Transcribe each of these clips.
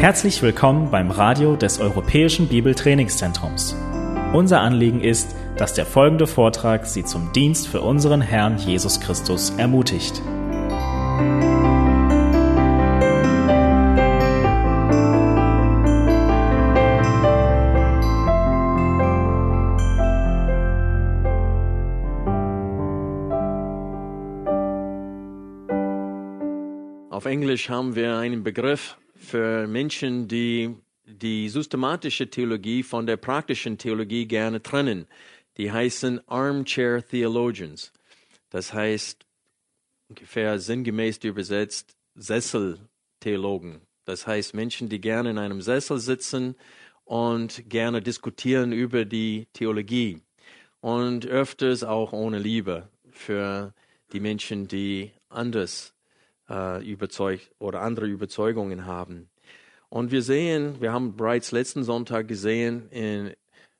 Herzlich willkommen beim Radio des Europäischen Bibeltrainingszentrums. Unser Anliegen ist, dass der folgende Vortrag Sie zum Dienst für unseren Herrn Jesus Christus ermutigt. Auf Englisch haben wir einen Begriff für Menschen, die die systematische Theologie von der praktischen Theologie gerne trennen. Die heißen Armchair Theologians. Das heißt ungefähr sinngemäß übersetzt Sesseltheologen. Das heißt Menschen, die gerne in einem Sessel sitzen und gerne diskutieren über die Theologie und öfters auch ohne Liebe für die Menschen, die anders äh, überzeugt oder andere Überzeugungen haben. Und wir sehen, wir haben bereits letzten Sonntag gesehen in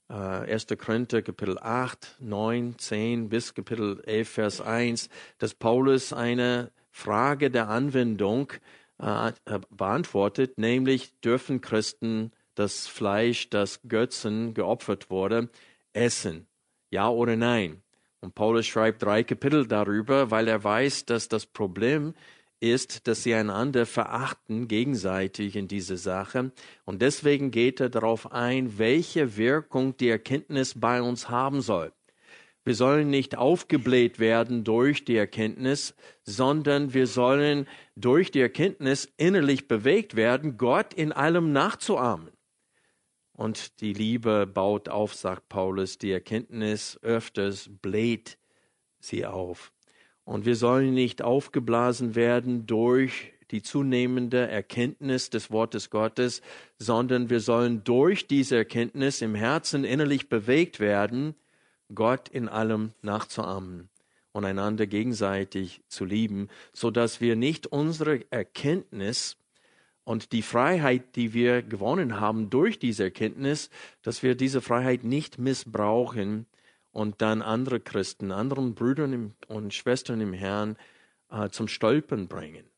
äh, 1. Korinther Kapitel 8, 9, 10 bis Kapitel 11, Vers 1, dass Paulus eine Frage der Anwendung äh, beantwortet, nämlich dürfen Christen das Fleisch, das Götzen geopfert wurde, essen? Ja oder nein? Und Paulus schreibt drei Kapitel darüber, weil er weiß, dass das Problem ist, dass sie einander verachten gegenseitig in dieser Sache. Und deswegen geht er darauf ein, welche Wirkung die Erkenntnis bei uns haben soll. Wir sollen nicht aufgebläht werden durch die Erkenntnis, sondern wir sollen durch die Erkenntnis innerlich bewegt werden, Gott in allem nachzuahmen. Und die Liebe baut auf, sagt Paulus, die Erkenntnis öfters bläht sie auf. Und wir sollen nicht aufgeblasen werden durch die zunehmende Erkenntnis des Wortes Gottes, sondern wir sollen durch diese Erkenntnis im Herzen innerlich bewegt werden, Gott in allem nachzuahmen und einander gegenseitig zu lieben, so dass wir nicht unsere Erkenntnis und die Freiheit, die wir gewonnen haben durch diese Erkenntnis, dass wir diese Freiheit nicht missbrauchen, und dann andere Christen, anderen Brüdern und Schwestern im Herrn äh, zum Stolpern bringen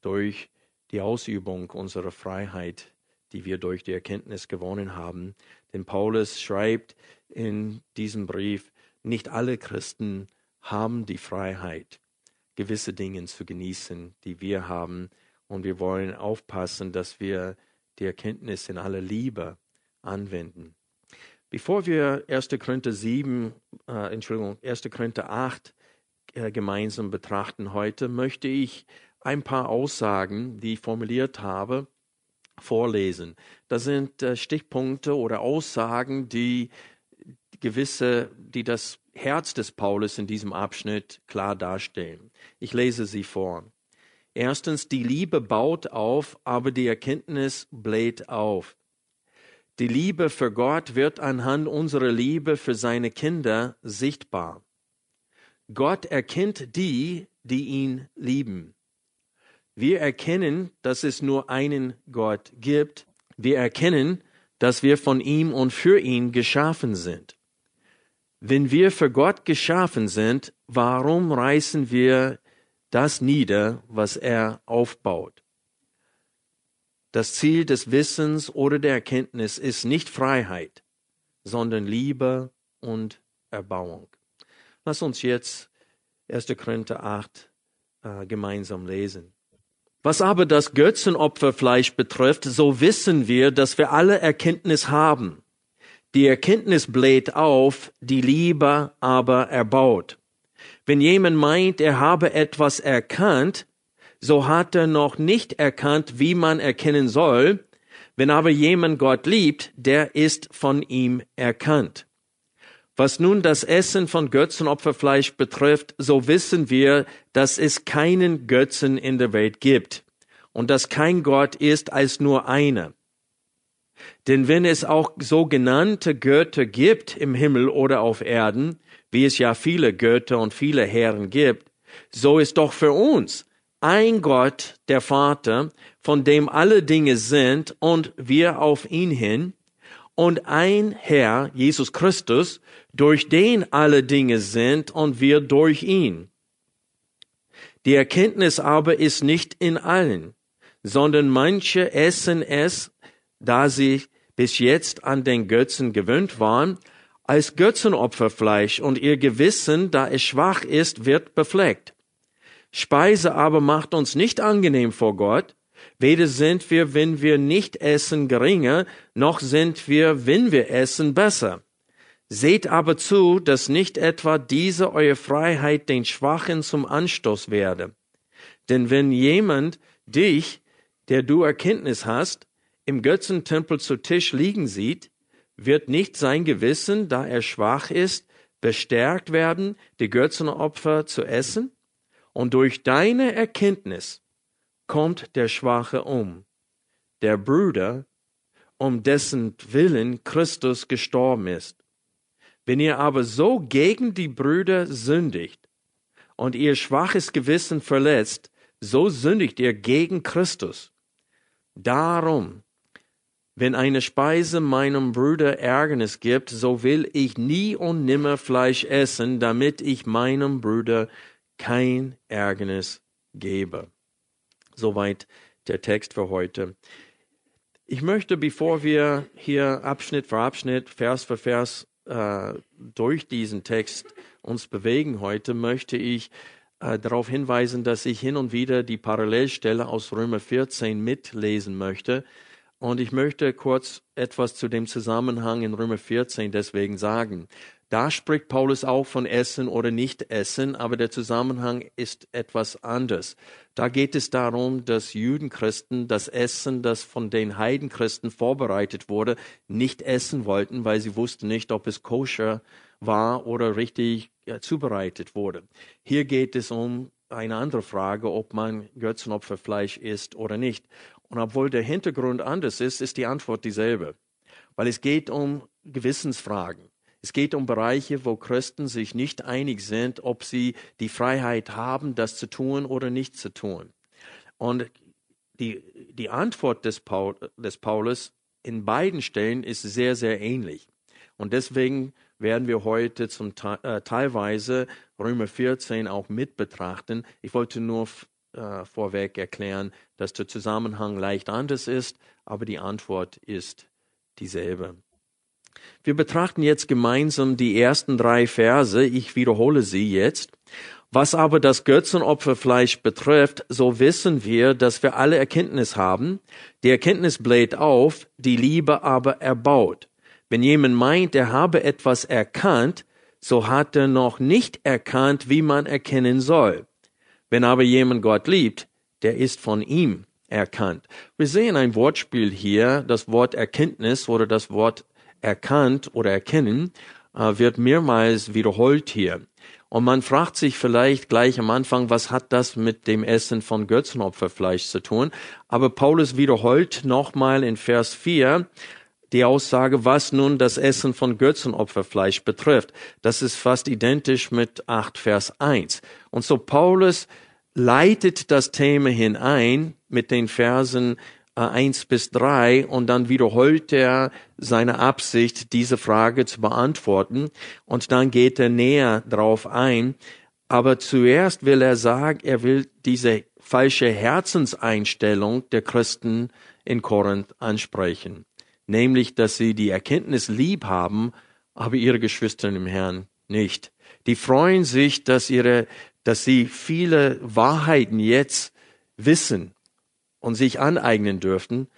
durch die Ausübung unserer Freiheit, die wir durch die Erkenntnis gewonnen haben. Denn Paulus schreibt in diesem Brief, nicht alle Christen haben die Freiheit, gewisse Dinge zu genießen, die wir haben. Und wir wollen aufpassen, dass wir die Erkenntnis in aller Liebe anwenden. Bevor wir 1. Korinther 7, äh, Entschuldigung, 1. Korinther 8 äh, gemeinsam betrachten heute, möchte ich ein paar Aussagen, die ich formuliert habe, vorlesen. Das sind äh, Stichpunkte oder Aussagen, die gewisse, die das Herz des Paulus in diesem Abschnitt klar darstellen. Ich lese sie vor. Erstens, die Liebe baut auf, aber die Erkenntnis bläht auf. Die Liebe für Gott wird anhand unserer Liebe für seine Kinder sichtbar. Gott erkennt die, die ihn lieben. Wir erkennen, dass es nur einen Gott gibt. Wir erkennen, dass wir von ihm und für ihn geschaffen sind. Wenn wir für Gott geschaffen sind, warum reißen wir das nieder, was er aufbaut? Das Ziel des Wissens oder der Erkenntnis ist nicht Freiheit, sondern Liebe und Erbauung. Lass uns jetzt 1. Korinther 8 äh, gemeinsam lesen. Was aber das Götzenopferfleisch betrifft, so wissen wir, dass wir alle Erkenntnis haben. Die Erkenntnis bläht auf, die Liebe aber erbaut. Wenn jemand meint, er habe etwas erkannt, so hat er noch nicht erkannt, wie man erkennen soll. Wenn aber jemand Gott liebt, der ist von ihm erkannt. Was nun das Essen von Götzenopferfleisch betrifft, so wissen wir, dass es keinen Götzen in der Welt gibt und dass kein Gott ist als nur einer. Denn wenn es auch sogenannte Götter gibt im Himmel oder auf Erden, wie es ja viele Götter und viele Herren gibt, so ist doch für uns ein Gott, der Vater, von dem alle Dinge sind und wir auf ihn hin, und ein Herr, Jesus Christus, durch den alle Dinge sind und wir durch ihn. Die Erkenntnis aber ist nicht in allen, sondern manche essen es, da sie bis jetzt an den Götzen gewöhnt waren, als Götzenopferfleisch und ihr Gewissen, da es schwach ist, wird befleckt. Speise aber macht uns nicht angenehm vor Gott, weder sind wir, wenn wir nicht essen, geringer, noch sind wir, wenn wir essen, besser. Seht aber zu, dass nicht etwa diese eure Freiheit den Schwachen zum Anstoß werde. Denn wenn jemand dich, der du Erkenntnis hast, im Götzentempel zu Tisch liegen sieht, wird nicht sein Gewissen, da er schwach ist, bestärkt werden, die Götzenopfer zu essen? Und durch deine Erkenntnis kommt der Schwache um, der Bruder, um dessen Willen Christus gestorben ist. Wenn ihr aber so gegen die Brüder sündigt und ihr schwaches Gewissen verletzt, so sündigt ihr gegen Christus. Darum wenn eine Speise meinem Bruder Ärgernis gibt, so will ich nie und nimmer Fleisch essen, damit ich meinem Bruder kein Ärgernis gebe. Soweit der Text für heute. Ich möchte, bevor wir hier Abschnitt für Abschnitt, Vers für Vers äh, durch diesen Text uns bewegen heute, möchte ich äh, darauf hinweisen, dass ich hin und wieder die Parallelstelle aus Römer 14 mitlesen möchte und ich möchte kurz etwas zu dem Zusammenhang in Römer 14 deswegen sagen. Da spricht Paulus auch von Essen oder Nicht-Essen, aber der Zusammenhang ist etwas anders. Da geht es darum, dass Judenchristen das Essen, das von den Heidenchristen vorbereitet wurde, nicht essen wollten, weil sie wussten nicht, ob es koscher war oder richtig ja, zubereitet wurde. Hier geht es um eine andere Frage, ob man Götzenopferfleisch isst oder nicht. Und obwohl der Hintergrund anders ist, ist die Antwort dieselbe. Weil es geht um Gewissensfragen. Es geht um Bereiche, wo Christen sich nicht einig sind, ob sie die Freiheit haben, das zu tun oder nicht zu tun. Und die, die Antwort des, Paul, des Paulus in beiden Stellen ist sehr, sehr ähnlich. Und deswegen werden wir heute zum äh, teilweise Römer 14 auch mit betrachten. Ich wollte nur äh, vorweg erklären, dass der Zusammenhang leicht anders ist, aber die Antwort ist dieselbe. Wir betrachten jetzt gemeinsam die ersten drei Verse. Ich wiederhole sie jetzt. Was aber das Götzenopferfleisch betrifft, so wissen wir, dass wir alle Erkenntnis haben. Die Erkenntnis bläht auf, die Liebe aber erbaut. Wenn jemand meint, er habe etwas erkannt, so hat er noch nicht erkannt, wie man erkennen soll. Wenn aber jemand Gott liebt, der ist von ihm erkannt. Wir sehen ein Wortspiel hier, das Wort Erkenntnis oder das Wort erkannt oder erkennen äh, wird mehrmals wiederholt hier. Und man fragt sich vielleicht gleich am Anfang, was hat das mit dem Essen von Götzenopferfleisch zu tun? Aber Paulus wiederholt nochmal in Vers 4 die Aussage, was nun das Essen von Götzenopferfleisch betrifft. Das ist fast identisch mit 8 Vers 1. Und so Paulus leitet das Thema hinein mit den Versen 1 äh, bis 3 und dann wiederholt er seine Absicht, diese Frage zu beantworten und dann geht er näher drauf ein. Aber zuerst will er sagen, er will diese falsche Herzenseinstellung der Christen in Korinth ansprechen. Nämlich, dass sie die Erkenntnis lieb haben, aber ihre Geschwister im Herrn nicht. Die freuen sich, dass ihre dass sie viele Wahrheiten jetzt wissen und sich aneignen dürften,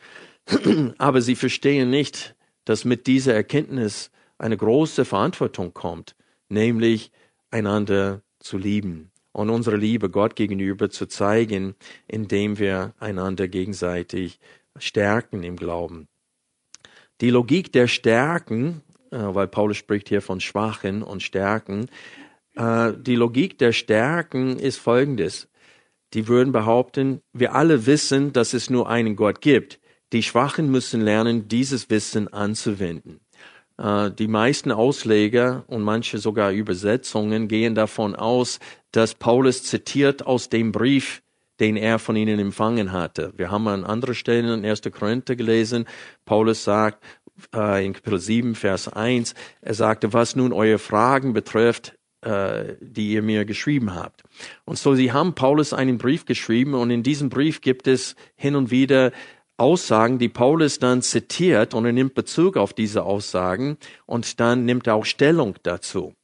aber sie verstehen nicht, dass mit dieser Erkenntnis eine große Verantwortung kommt, nämlich einander zu lieben und unsere Liebe Gott gegenüber zu zeigen, indem wir einander gegenseitig stärken im Glauben. Die Logik der Stärken, äh, weil Paulus spricht hier von Schwachen und Stärken, äh, die Logik der Stärken ist folgendes. Die würden behaupten, wir alle wissen, dass es nur einen Gott gibt. Die Schwachen müssen lernen, dieses Wissen anzuwenden. Äh, die meisten Ausleger und manche sogar Übersetzungen gehen davon aus, dass Paulus zitiert aus dem Brief, den er von ihnen empfangen hatte. Wir haben an anderer Stelle in 1. Korinther gelesen, Paulus sagt äh, in Kapitel 7, Vers 1, er sagte, was nun eure Fragen betrifft, äh, die ihr mir geschrieben habt. Und so, sie haben Paulus einen Brief geschrieben und in diesem Brief gibt es hin und wieder Aussagen, die Paulus dann zitiert und er nimmt Bezug auf diese Aussagen und dann nimmt er auch Stellung dazu.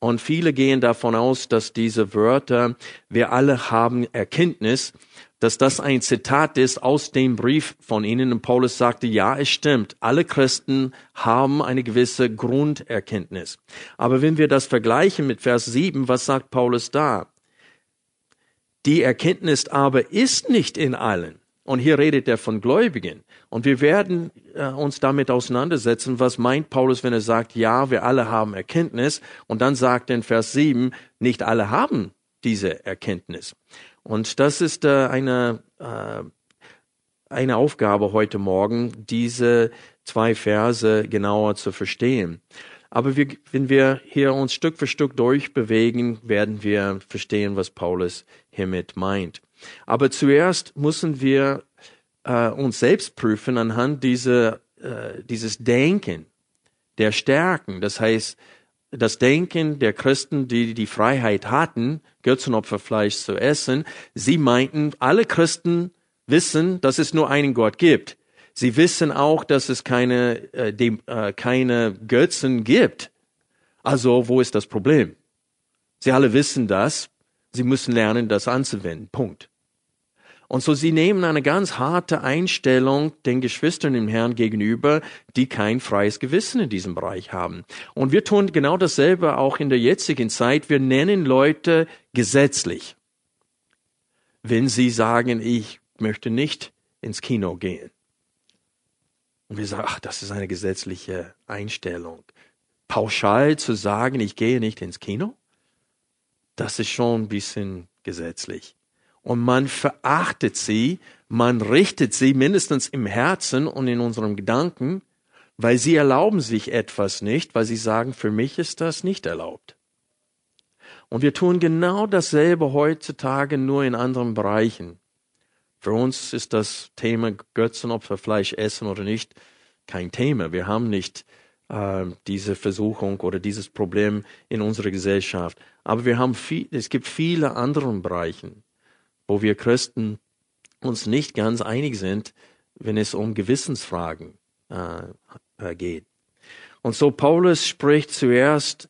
Und viele gehen davon aus, dass diese Wörter, wir alle haben Erkenntnis, dass das ein Zitat ist aus dem Brief von ihnen. Und Paulus sagte, ja, es stimmt. Alle Christen haben eine gewisse Grunderkenntnis. Aber wenn wir das vergleichen mit Vers 7, was sagt Paulus da? Die Erkenntnis aber ist nicht in allen. Und hier redet er von Gläubigen. Und wir werden äh, uns damit auseinandersetzen, was meint Paulus, wenn er sagt, ja, wir alle haben Erkenntnis. Und dann sagt er in Vers 7, nicht alle haben diese Erkenntnis. Und das ist äh, eine, äh, eine Aufgabe heute Morgen, diese zwei Verse genauer zu verstehen. Aber wir, wenn wir hier uns Stück für Stück durchbewegen, werden wir verstehen, was Paulus hiermit meint. Aber zuerst müssen wir äh, uns selbst prüfen anhand dieser, äh, dieses Denken der Stärken. Das heißt, das Denken der Christen, die die Freiheit hatten, Götzenopferfleisch zu essen, sie meinten, alle Christen wissen, dass es nur einen Gott gibt. Sie wissen auch, dass es keine, äh, dem, äh, keine Götzen gibt. Also, wo ist das Problem? Sie alle wissen das. Sie müssen lernen, das anzuwenden. Punkt. Und so sie nehmen eine ganz harte Einstellung den Geschwistern im Herrn gegenüber, die kein freies Gewissen in diesem Bereich haben. Und wir tun genau dasselbe auch in der jetzigen Zeit. Wir nennen Leute gesetzlich. Wenn sie sagen, ich möchte nicht ins Kino gehen. Und wir sagen, ach, das ist eine gesetzliche Einstellung. Pauschal zu sagen, ich gehe nicht ins Kino, das ist schon ein bisschen gesetzlich und man verachtet sie, man richtet sie mindestens im Herzen und in unserem Gedanken, weil sie erlauben sich etwas nicht, weil sie sagen, für mich ist das nicht erlaubt. Und wir tun genau dasselbe heutzutage nur in anderen Bereichen. Für uns ist das Thema Götzenopfer, Fleisch essen oder nicht kein Thema. Wir haben nicht äh, diese Versuchung oder dieses Problem in unserer Gesellschaft. Aber wir haben viel, es gibt viele andere Bereichen wo wir Christen uns nicht ganz einig sind, wenn es um Gewissensfragen äh, geht. Und so Paulus spricht zuerst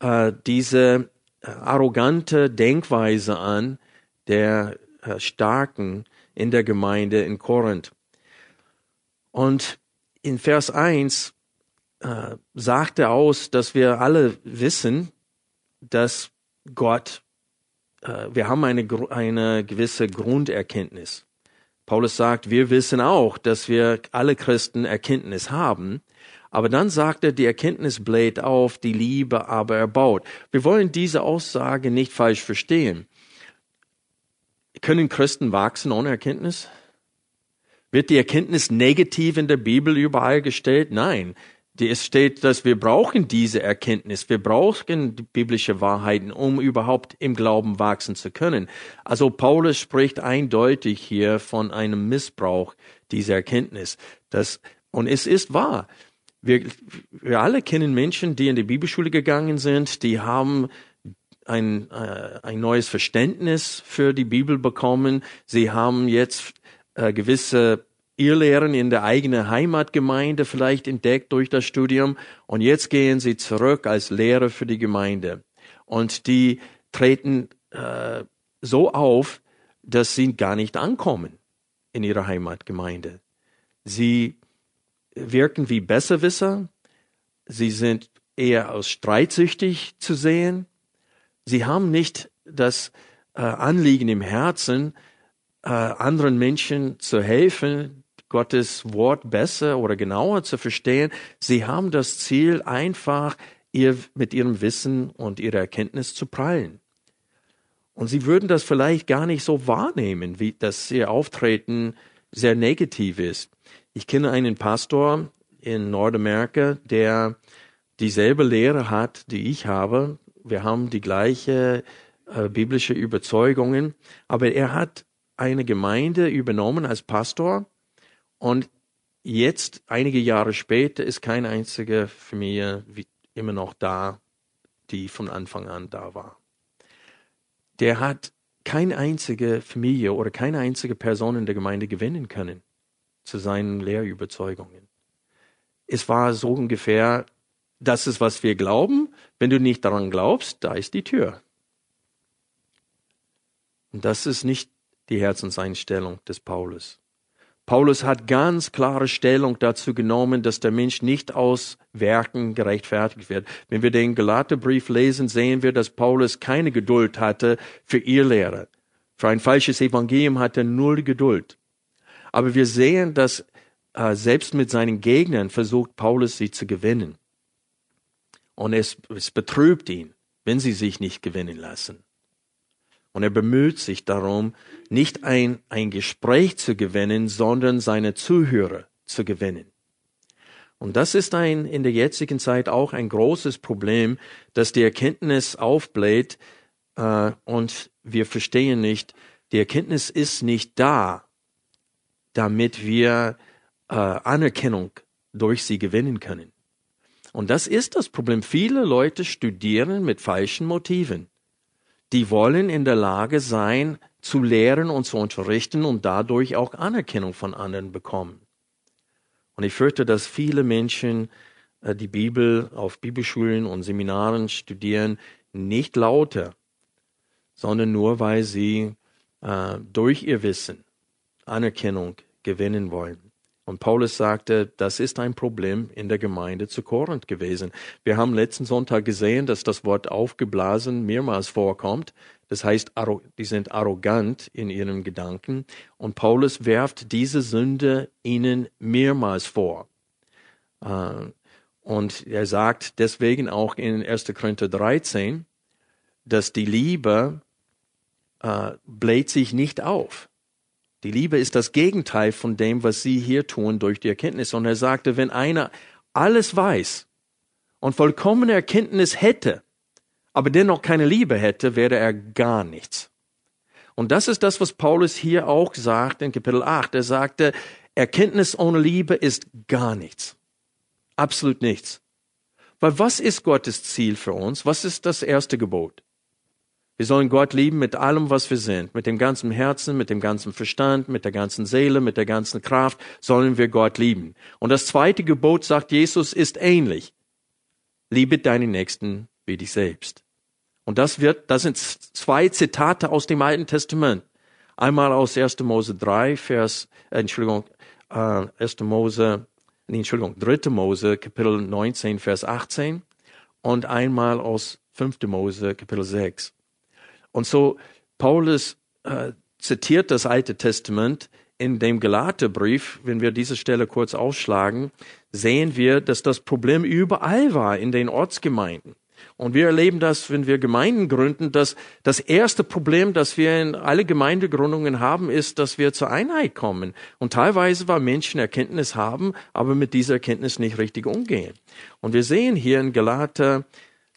äh, diese äh, arrogante Denkweise an der äh, Starken in der Gemeinde in Korinth. Und in Vers 1 äh, sagt er aus, dass wir alle wissen, dass Gott äh, wir haben eine, eine gewisse Grunderkenntnis. Paulus sagt, wir wissen auch, dass wir alle Christen Erkenntnis haben. Aber dann sagt er, die Erkenntnis bläht auf, die Liebe aber erbaut. Wir wollen diese Aussage nicht falsch verstehen. Können Christen wachsen ohne Erkenntnis? Wird die Erkenntnis negativ in der Bibel überall gestellt? Nein es steht, dass wir brauchen diese Erkenntnis, wir brauchen biblische Wahrheiten, um überhaupt im Glauben wachsen zu können. Also Paulus spricht eindeutig hier von einem Missbrauch dieser Erkenntnis. Das, und es ist wahr. Wir, wir alle kennen Menschen, die in die Bibelschule gegangen sind, die haben ein, äh, ein neues Verständnis für die Bibel bekommen. Sie haben jetzt äh, gewisse Irrlehren in der eigenen Heimatgemeinde vielleicht entdeckt durch das Studium und jetzt gehen sie zurück als Lehrer für die Gemeinde. Und die treten äh, so auf, dass sie gar nicht ankommen in ihrer Heimatgemeinde. Sie wirken wie Besserwisser, sie sind eher als streitsüchtig zu sehen, sie haben nicht das äh, Anliegen im Herzen, äh, anderen Menschen zu helfen, Gottes Wort besser oder genauer zu verstehen. Sie haben das Ziel, einfach ihr mit ihrem Wissen und ihrer Erkenntnis zu prallen. Und sie würden das vielleicht gar nicht so wahrnehmen, wie dass ihr Auftreten sehr negativ ist. Ich kenne einen Pastor in Nordamerika, der dieselbe Lehre hat, die ich habe. Wir haben die gleiche äh, biblische Überzeugungen, aber er hat eine Gemeinde übernommen als Pastor und jetzt, einige Jahre später, ist keine einzige Familie immer noch da, die von Anfang an da war. Der hat keine einzige Familie oder keine einzige Person in der Gemeinde gewinnen können zu seinen Lehrüberzeugungen. Es war so ungefähr, das ist, was wir glauben. Wenn du nicht daran glaubst, da ist die Tür. Und das ist nicht die Herzenseinstellung des Paulus. Paulus hat ganz klare Stellung dazu genommen, dass der Mensch nicht aus Werken gerechtfertigt wird. Wenn wir den Galaterbrief lesen, sehen wir, dass Paulus keine Geduld hatte für ihr Lehre. Für ein falsches Evangelium hatte er null Geduld. Aber wir sehen, dass äh, selbst mit seinen Gegnern versucht Paulus sie zu gewinnen. Und es, es betrübt ihn, wenn sie sich nicht gewinnen lassen. Und er bemüht sich darum, nicht ein, ein Gespräch zu gewinnen, sondern seine Zuhörer zu gewinnen. Und das ist ein, in der jetzigen Zeit auch ein großes Problem, dass die Erkenntnis aufbläht äh, und wir verstehen nicht, die Erkenntnis ist nicht da, damit wir äh, Anerkennung durch sie gewinnen können. Und das ist das Problem. Viele Leute studieren mit falschen Motiven die wollen in der Lage sein, zu lehren und zu unterrichten und dadurch auch Anerkennung von anderen bekommen. Und ich fürchte, dass viele Menschen äh, die Bibel auf Bibelschulen und Seminaren studieren, nicht lauter, sondern nur, weil sie äh, durch ihr Wissen Anerkennung gewinnen wollen. Und Paulus sagte, das ist ein Problem in der Gemeinde zu Korinth gewesen. Wir haben letzten Sonntag gesehen, dass das Wort aufgeblasen mehrmals vorkommt. Das heißt, die sind arrogant in ihren Gedanken. Und Paulus werft diese Sünde ihnen mehrmals vor. Äh, und er sagt deswegen auch in 1. Korinther 13, dass die Liebe äh, bläht sich nicht auf. Die Liebe ist das Gegenteil von dem, was sie hier tun durch die Erkenntnis. Und er sagte, wenn einer alles weiß und vollkommene Erkenntnis hätte, aber dennoch keine Liebe hätte, wäre er gar nichts. Und das ist das, was Paulus hier auch sagt in Kapitel 8. Er sagte, Erkenntnis ohne Liebe ist gar nichts. Absolut nichts. Weil was ist Gottes Ziel für uns? Was ist das erste Gebot? Wir sollen Gott lieben mit allem, was wir sind. Mit dem ganzen Herzen, mit dem ganzen Verstand, mit der ganzen Seele, mit der ganzen Kraft sollen wir Gott lieben. Und das zweite Gebot, sagt Jesus, ist ähnlich. Liebe deinen Nächsten wie dich selbst. Und das wird, das sind zwei Zitate aus dem Alten Testament. Einmal aus 1. Mose 3, Vers, äh, Entschuldigung, äh, 1. Mose, nee, Entschuldigung, 3. Mose, Kapitel 19, Vers 18 und einmal aus 5. Mose, Kapitel 6. Und so Paulus äh, zitiert das Alte Testament in dem Galaterbrief, wenn wir diese Stelle kurz ausschlagen, sehen wir, dass das Problem überall war in den Ortsgemeinden. Und wir erleben das, wenn wir Gemeinden gründen, dass das erste Problem, das wir in alle Gemeindegründungen haben, ist, dass wir zur Einheit kommen. Und teilweise, weil Menschen Erkenntnis haben, aber mit dieser Erkenntnis nicht richtig umgehen. Und wir sehen hier in Galater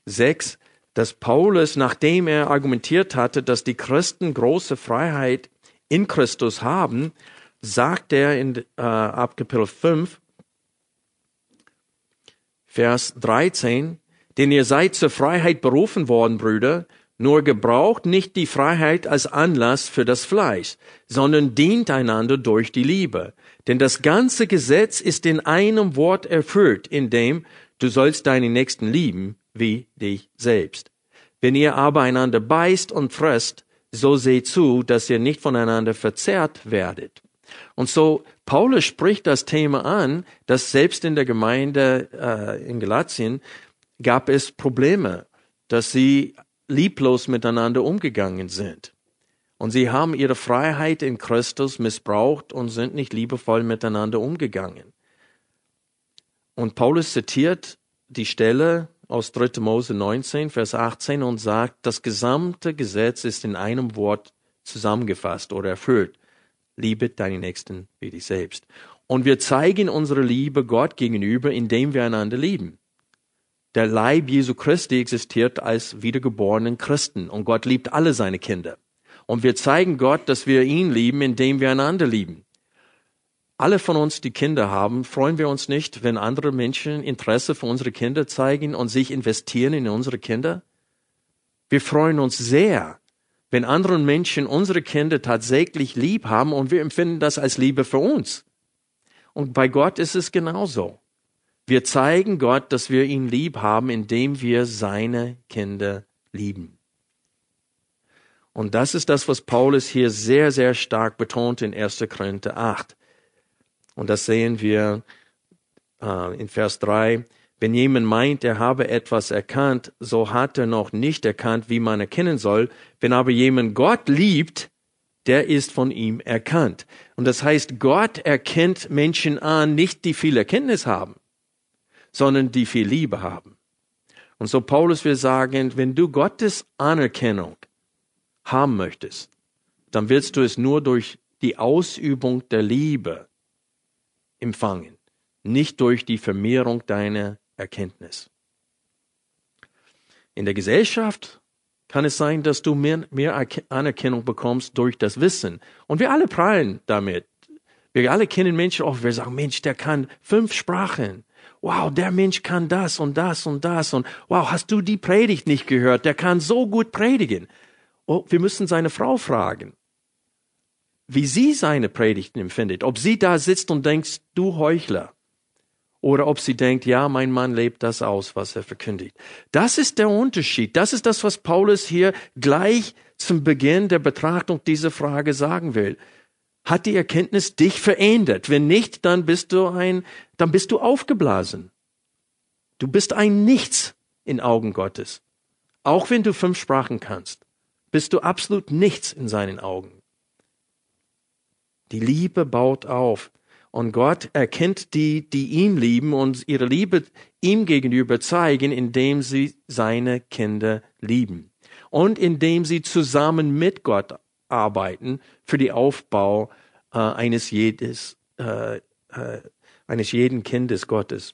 6, dass Paulus, nachdem er argumentiert hatte, dass die Christen große Freiheit in Christus haben, sagt er in äh, ab Kapitel 5, Vers 13, denn ihr seid zur Freiheit berufen worden, Brüder, nur gebraucht nicht die Freiheit als Anlass für das Fleisch, sondern dient einander durch die Liebe. Denn das ganze Gesetz ist in einem Wort erfüllt, in dem du sollst deinen Nächsten lieben wie dich selbst. Wenn ihr aber einander beißt und frisst, so seht zu, dass ihr nicht voneinander verzehrt werdet. Und so Paulus spricht das Thema an, dass selbst in der Gemeinde äh, in Galatien gab es Probleme, dass sie lieblos miteinander umgegangen sind. Und sie haben ihre Freiheit in Christus missbraucht und sind nicht liebevoll miteinander umgegangen. Und Paulus zitiert die Stelle aus 3. Mose 19, Vers 18 und sagt, das gesamte Gesetz ist in einem Wort zusammengefasst oder erfüllt. Liebe deinen Nächsten wie dich selbst. Und wir zeigen unsere Liebe Gott gegenüber, indem wir einander lieben. Der Leib Jesu Christi existiert als wiedergeborenen Christen und Gott liebt alle seine Kinder. Und wir zeigen Gott, dass wir ihn lieben, indem wir einander lieben. Alle von uns, die Kinder haben, freuen wir uns nicht, wenn andere Menschen Interesse für unsere Kinder zeigen und sich investieren in unsere Kinder? Wir freuen uns sehr, wenn andere Menschen unsere Kinder tatsächlich lieb haben und wir empfinden das als Liebe für uns. Und bei Gott ist es genauso. Wir zeigen Gott, dass wir ihn lieb haben, indem wir seine Kinder lieben. Und das ist das, was Paulus hier sehr, sehr stark betont in 1. Korinther 8. Und das sehen wir äh, in Vers 3. Wenn jemand meint, er habe etwas erkannt, so hat er noch nicht erkannt, wie man erkennen soll. Wenn aber jemand Gott liebt, der ist von ihm erkannt. Und das heißt, Gott erkennt Menschen an, nicht die viel Erkenntnis haben, sondern die viel Liebe haben. Und so Paulus will sagen, wenn du Gottes Anerkennung haben möchtest, dann willst du es nur durch die Ausübung der Liebe empfangen, nicht durch die Vermehrung deiner Erkenntnis. In der Gesellschaft kann es sein, dass du mehr, mehr Anerkennung bekommst durch das Wissen. Und wir alle prallen damit. Wir alle kennen Menschen auch, wir sagen, Mensch, der kann fünf Sprachen. Wow, der Mensch kann das und das und das. Und wow, hast du die Predigt nicht gehört? Der kann so gut predigen. Oh, wir müssen seine Frau fragen wie sie seine Predigten empfindet. Ob sie da sitzt und denkt, du Heuchler. Oder ob sie denkt, ja, mein Mann lebt das aus, was er verkündigt. Das ist der Unterschied. Das ist das, was Paulus hier gleich zum Beginn der Betrachtung dieser Frage sagen will. Hat die Erkenntnis dich verändert? Wenn nicht, dann bist du ein, dann bist du aufgeblasen. Du bist ein Nichts in Augen Gottes. Auch wenn du fünf Sprachen kannst, bist du absolut nichts in seinen Augen. Die Liebe baut auf. Und Gott erkennt die, die ihn lieben und ihre Liebe ihm gegenüber zeigen, indem sie seine Kinder lieben. Und indem sie zusammen mit Gott arbeiten für den Aufbau äh, eines jedes, äh, äh, eines jeden Kindes Gottes.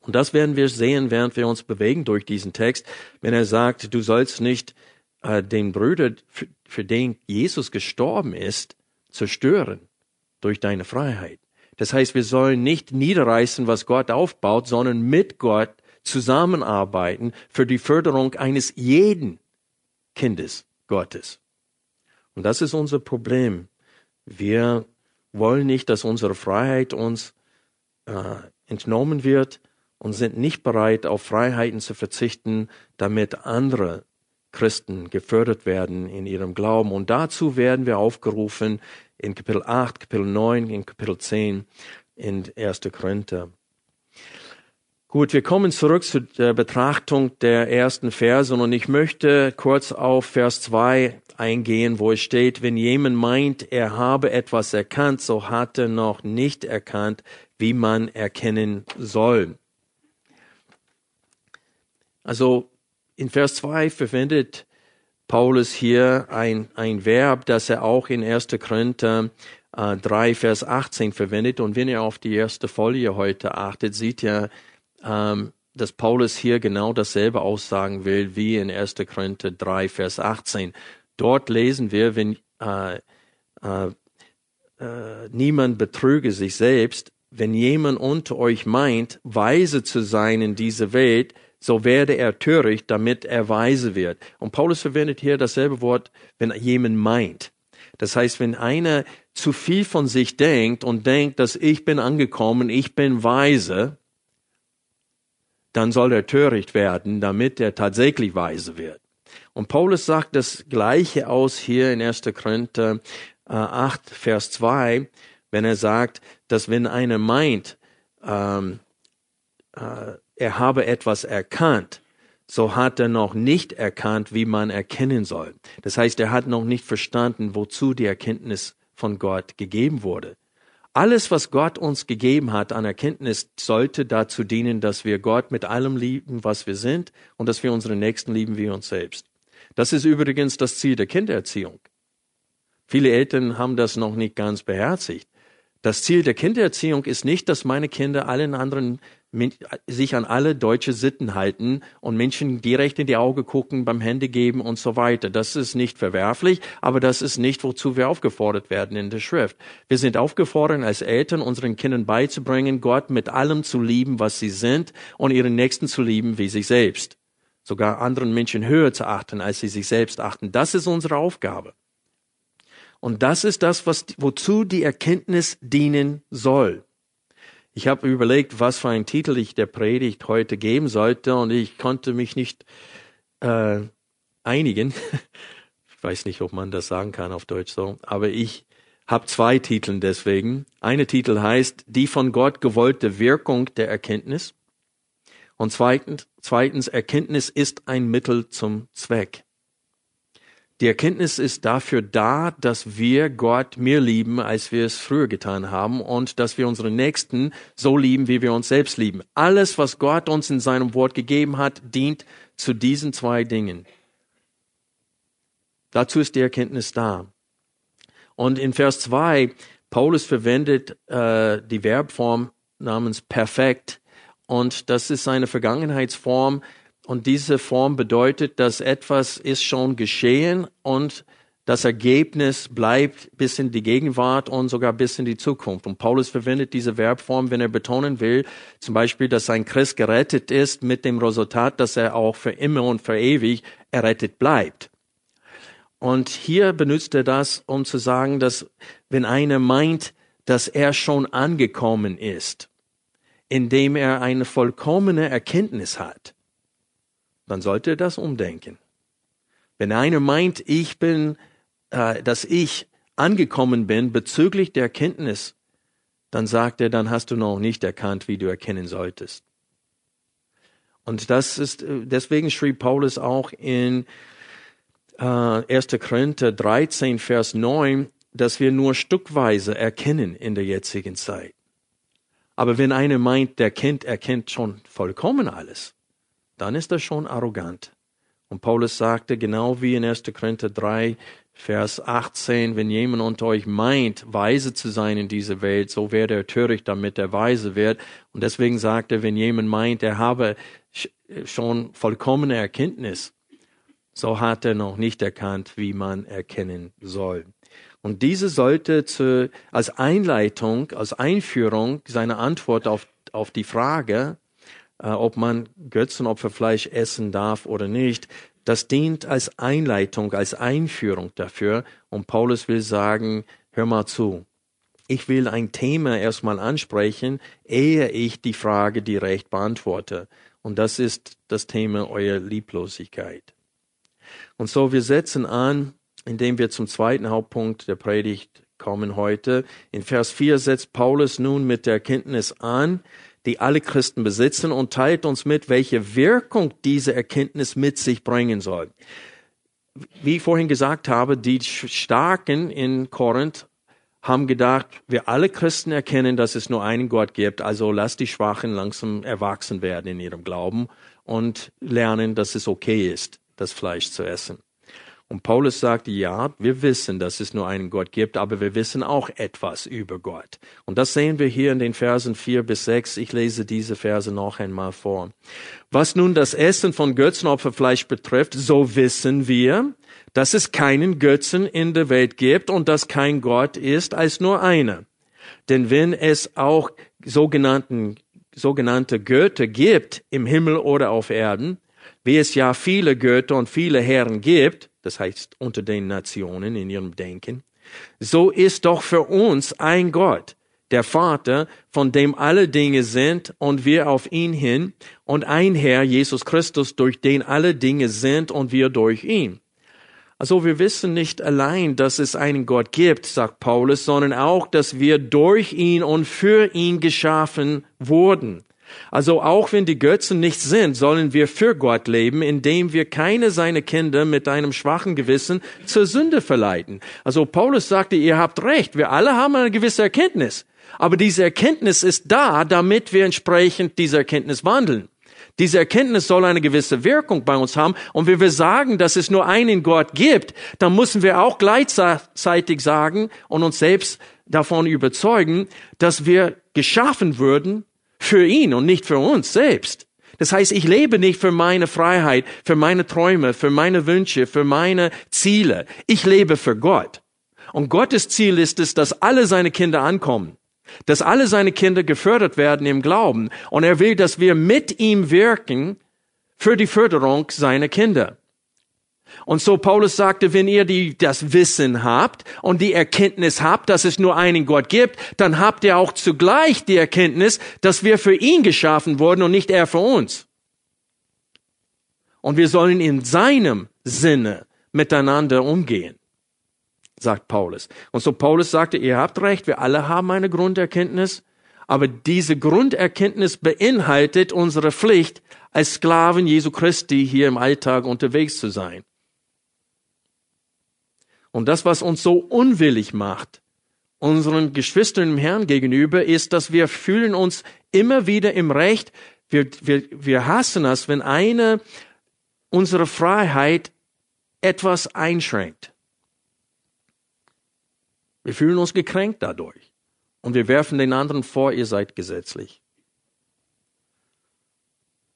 Und das werden wir sehen, während wir uns bewegen durch diesen Text, wenn er sagt, du sollst nicht äh, den Bruder, für, für den Jesus gestorben ist, zerstören durch deine Freiheit. Das heißt, wir sollen nicht niederreißen, was Gott aufbaut, sondern mit Gott zusammenarbeiten für die Förderung eines jeden Kindes Gottes. Und das ist unser Problem. Wir wollen nicht, dass unsere Freiheit uns äh, entnommen wird und sind nicht bereit, auf Freiheiten zu verzichten, damit andere Christen gefördert werden in ihrem Glauben. Und dazu werden wir aufgerufen in Kapitel 8, Kapitel 9, in Kapitel 10 in 1. Korinther. Gut, wir kommen zurück zu der Betrachtung der ersten Verse und ich möchte kurz auf Vers 2 eingehen, wo es steht, wenn jemand meint, er habe etwas erkannt, so hat er noch nicht erkannt, wie man erkennen soll. Also in Vers 2 verwendet Paulus hier ein, ein Verb, das er auch in 1. Korinther äh, 3, Vers 18 verwendet. Und wenn ihr auf die erste Folie heute achtet, sieht ihr, ähm, dass Paulus hier genau dasselbe aussagen will wie in 1. Korinther 3, Vers 18. Dort lesen wir, wenn äh, äh, äh, niemand betrüge sich selbst, wenn jemand unter euch meint, weise zu sein in dieser Welt, so werde er töricht, damit er weise wird. Und Paulus verwendet hier dasselbe Wort, wenn jemand meint. Das heißt, wenn einer zu viel von sich denkt und denkt, dass ich bin angekommen, ich bin weise, dann soll er töricht werden, damit er tatsächlich weise wird. Und Paulus sagt das Gleiche aus hier in 1. Korinther 8, äh, Vers 2, wenn er sagt, dass wenn einer meint, ähm, äh, er habe etwas erkannt, so hat er noch nicht erkannt, wie man erkennen soll. Das heißt, er hat noch nicht verstanden, wozu die Erkenntnis von Gott gegeben wurde. Alles, was Gott uns gegeben hat an Erkenntnis, sollte dazu dienen, dass wir Gott mit allem lieben, was wir sind, und dass wir unsere Nächsten lieben wie uns selbst. Das ist übrigens das Ziel der Kindererziehung. Viele Eltern haben das noch nicht ganz beherzigt. Das Ziel der Kindererziehung ist nicht, dass meine Kinder allen anderen sich an alle deutsche Sitten halten und Menschen direkt in die Augen gucken, beim Hände geben und so weiter. Das ist nicht verwerflich, aber das ist nicht, wozu wir aufgefordert werden in der Schrift. Wir sind aufgefordert, als Eltern unseren Kindern beizubringen, Gott mit allem zu lieben, was sie sind und ihren Nächsten zu lieben wie sich selbst. Sogar anderen Menschen höher zu achten, als sie sich selbst achten. Das ist unsere Aufgabe. Und das ist das, was, wozu die Erkenntnis dienen soll. Ich habe überlegt, was für einen Titel ich der Predigt heute geben sollte und ich konnte mich nicht äh, einigen. Ich weiß nicht, ob man das sagen kann auf Deutsch so, aber ich habe zwei Titel deswegen. Eine Titel heißt Die von Gott gewollte Wirkung der Erkenntnis und zweitens, zweitens Erkenntnis ist ein Mittel zum Zweck. Die Erkenntnis ist dafür da, dass wir Gott mehr lieben, als wir es früher getan haben und dass wir unsere Nächsten so lieben, wie wir uns selbst lieben. Alles, was Gott uns in seinem Wort gegeben hat, dient zu diesen zwei Dingen. Dazu ist die Erkenntnis da. Und in Vers 2, Paulus verwendet äh, die Verbform namens perfekt und das ist eine Vergangenheitsform, und diese Form bedeutet, dass etwas ist schon geschehen und das Ergebnis bleibt bis in die Gegenwart und sogar bis in die Zukunft. Und Paulus verwendet diese Verbform, wenn er betonen will, zum Beispiel, dass ein Christ gerettet ist mit dem Resultat, dass er auch für immer und für ewig errettet bleibt. Und hier benutzt er das, um zu sagen, dass wenn einer meint, dass er schon angekommen ist, indem er eine vollkommene Erkenntnis hat, dann sollte er das umdenken. Wenn einer meint, ich bin, äh, dass ich angekommen bin bezüglich der Erkenntnis, dann sagt er, dann hast du noch nicht erkannt, wie du erkennen solltest. Und das ist, äh, deswegen schrieb Paulus auch in äh, 1. Korinther 13, Vers 9, dass wir nur stückweise erkennen in der jetzigen Zeit. Aber wenn einer meint, der kennt, er kennt schon vollkommen alles, dann ist er schon arrogant. Und Paulus sagte, genau wie in 1. Korinther 3, Vers 18, wenn jemand unter euch meint, weise zu sein in dieser Welt, so werde er töricht, damit er weise wird. Und deswegen sagt er, wenn jemand meint, er habe schon vollkommene Erkenntnis, so hat er noch nicht erkannt, wie man erkennen soll. Und diese sollte zu, als Einleitung, als Einführung seiner Antwort auf, auf die Frage, äh, ob man Götzenopferfleisch essen darf oder nicht, das dient als Einleitung, als Einführung dafür. Und Paulus will sagen, hör mal zu. Ich will ein Thema erstmal ansprechen, ehe ich die Frage direkt beantworte. Und das ist das Thema eurer Lieblosigkeit. Und so, wir setzen an, indem wir zum zweiten Hauptpunkt der Predigt kommen heute. In Vers 4 setzt Paulus nun mit der Erkenntnis an, die alle Christen besitzen und teilt uns mit, welche Wirkung diese Erkenntnis mit sich bringen soll. Wie ich vorhin gesagt habe, die Starken in Korinth haben gedacht, wir alle Christen erkennen, dass es nur einen Gott gibt, also lass die Schwachen langsam erwachsen werden in ihrem Glauben und lernen, dass es okay ist, das Fleisch zu essen. Und Paulus sagt, ja, wir wissen, dass es nur einen Gott gibt, aber wir wissen auch etwas über Gott. Und das sehen wir hier in den Versen vier bis sechs. Ich lese diese Verse noch einmal vor. Was nun das Essen von Götzenopferfleisch betrifft, so wissen wir, dass es keinen Götzen in der Welt gibt und dass kein Gott ist als nur einer. Denn wenn es auch sogenannten, sogenannte Götter gibt im Himmel oder auf Erden, wie es ja viele Götter und viele Herren gibt, das heißt unter den Nationen in ihrem Denken, so ist doch für uns ein Gott, der Vater, von dem alle Dinge sind und wir auf ihn hin, und ein Herr, Jesus Christus, durch den alle Dinge sind und wir durch ihn. Also wir wissen nicht allein, dass es einen Gott gibt, sagt Paulus, sondern auch, dass wir durch ihn und für ihn geschaffen wurden. Also auch wenn die Götzen nicht sind, sollen wir für Gott leben, indem wir keine seiner Kinder mit einem schwachen Gewissen zur Sünde verleiten. Also Paulus sagte, ihr habt recht, wir alle haben eine gewisse Erkenntnis. Aber diese Erkenntnis ist da, damit wir entsprechend dieser Erkenntnis wandeln. Diese Erkenntnis soll eine gewisse Wirkung bei uns haben. Und wenn wir sagen, dass es nur einen Gott gibt, dann müssen wir auch gleichzeitig sagen und uns selbst davon überzeugen, dass wir geschaffen würden für ihn und nicht für uns selbst. Das heißt, ich lebe nicht für meine Freiheit, für meine Träume, für meine Wünsche, für meine Ziele. Ich lebe für Gott. Und Gottes Ziel ist es, dass alle seine Kinder ankommen, dass alle seine Kinder gefördert werden im Glauben. Und er will, dass wir mit ihm wirken für die Förderung seiner Kinder. Und so Paulus sagte, wenn ihr die, das Wissen habt und die Erkenntnis habt, dass es nur einen Gott gibt, dann habt ihr auch zugleich die Erkenntnis, dass wir für ihn geschaffen wurden und nicht er für uns. Und wir sollen in seinem Sinne miteinander umgehen, sagt Paulus. Und so Paulus sagte, ihr habt recht, wir alle haben eine Grunderkenntnis, aber diese Grunderkenntnis beinhaltet unsere Pflicht, als Sklaven Jesu Christi hier im Alltag unterwegs zu sein. Und das, was uns so unwillig macht, unseren Geschwistern im Herrn gegenüber, ist, dass wir fühlen uns immer wieder im Recht. Wir, wir, wir hassen es, wenn eine unsere Freiheit etwas einschränkt. Wir fühlen uns gekränkt dadurch. Und wir werfen den anderen vor, ihr seid gesetzlich.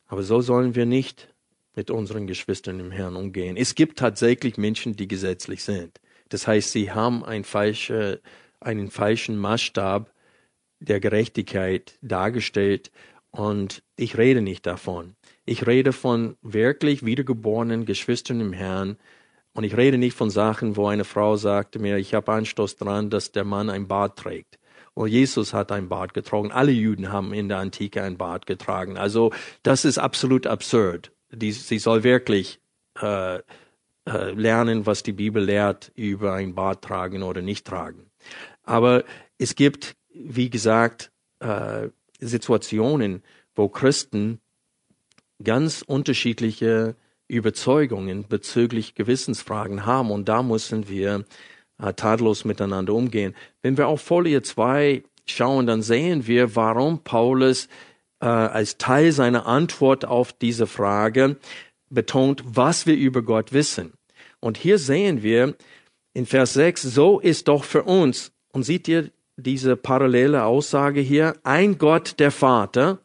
Aber so sollen wir nicht mit unseren Geschwistern im Herrn umgehen. Es gibt tatsächlich Menschen, die gesetzlich sind. Das heißt, sie haben ein falsche, einen falschen Maßstab der Gerechtigkeit dargestellt und ich rede nicht davon. Ich rede von wirklich wiedergeborenen Geschwistern im Herrn und ich rede nicht von Sachen, wo eine Frau sagte mir, ich habe Anstoß daran, dass der Mann ein Bart trägt. Und Jesus hat ein Bart getragen. Alle Juden haben in der Antike ein Bart getragen. Also das ist absolut absurd. Die, sie soll wirklich äh, äh, lernen, was die Bibel lehrt über ein Bart tragen oder nicht tragen. Aber es gibt, wie gesagt, äh, Situationen, wo Christen ganz unterschiedliche Überzeugungen bezüglich Gewissensfragen haben und da müssen wir äh, tadellos miteinander umgehen. Wenn wir auf Folie 2 schauen, dann sehen wir, warum Paulus als Teil seiner Antwort auf diese Frage betont, was wir über Gott wissen. Und hier sehen wir in Vers 6, so ist doch für uns, und seht ihr diese parallele Aussage hier, ein Gott der Vater,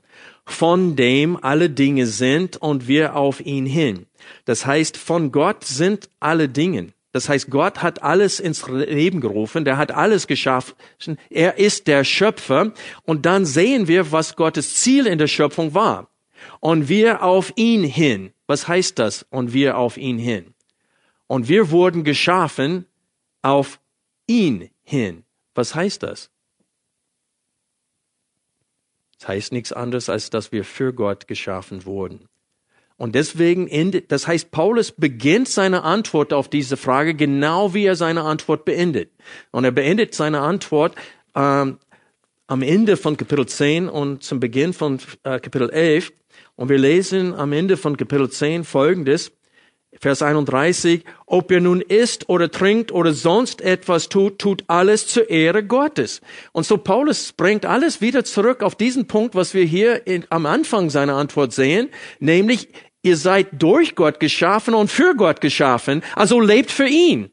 von dem alle Dinge sind und wir auf ihn hin. Das heißt, von Gott sind alle Dinge. Das heißt, Gott hat alles ins Leben gerufen, der hat alles geschaffen, er ist der Schöpfer und dann sehen wir, was Gottes Ziel in der Schöpfung war. Und wir auf ihn hin. Was heißt das? Und wir auf ihn hin. Und wir wurden geschaffen auf ihn hin. Was heißt das? Das heißt nichts anderes, als dass wir für Gott geschaffen wurden. Und deswegen endet, das heißt, Paulus beginnt seine Antwort auf diese Frage genau wie er seine Antwort beendet. Und er beendet seine Antwort ähm, am Ende von Kapitel 10 und zum Beginn von äh, Kapitel 11 und wir lesen am Ende von Kapitel 10 folgendes, Vers 31, ob ihr nun isst oder trinkt oder sonst etwas tut, tut alles zur Ehre Gottes. Und so Paulus bringt alles wieder zurück auf diesen Punkt, was wir hier in, am Anfang seiner Antwort sehen, nämlich ihr seid durch Gott geschaffen und für Gott geschaffen, also lebt für ihn.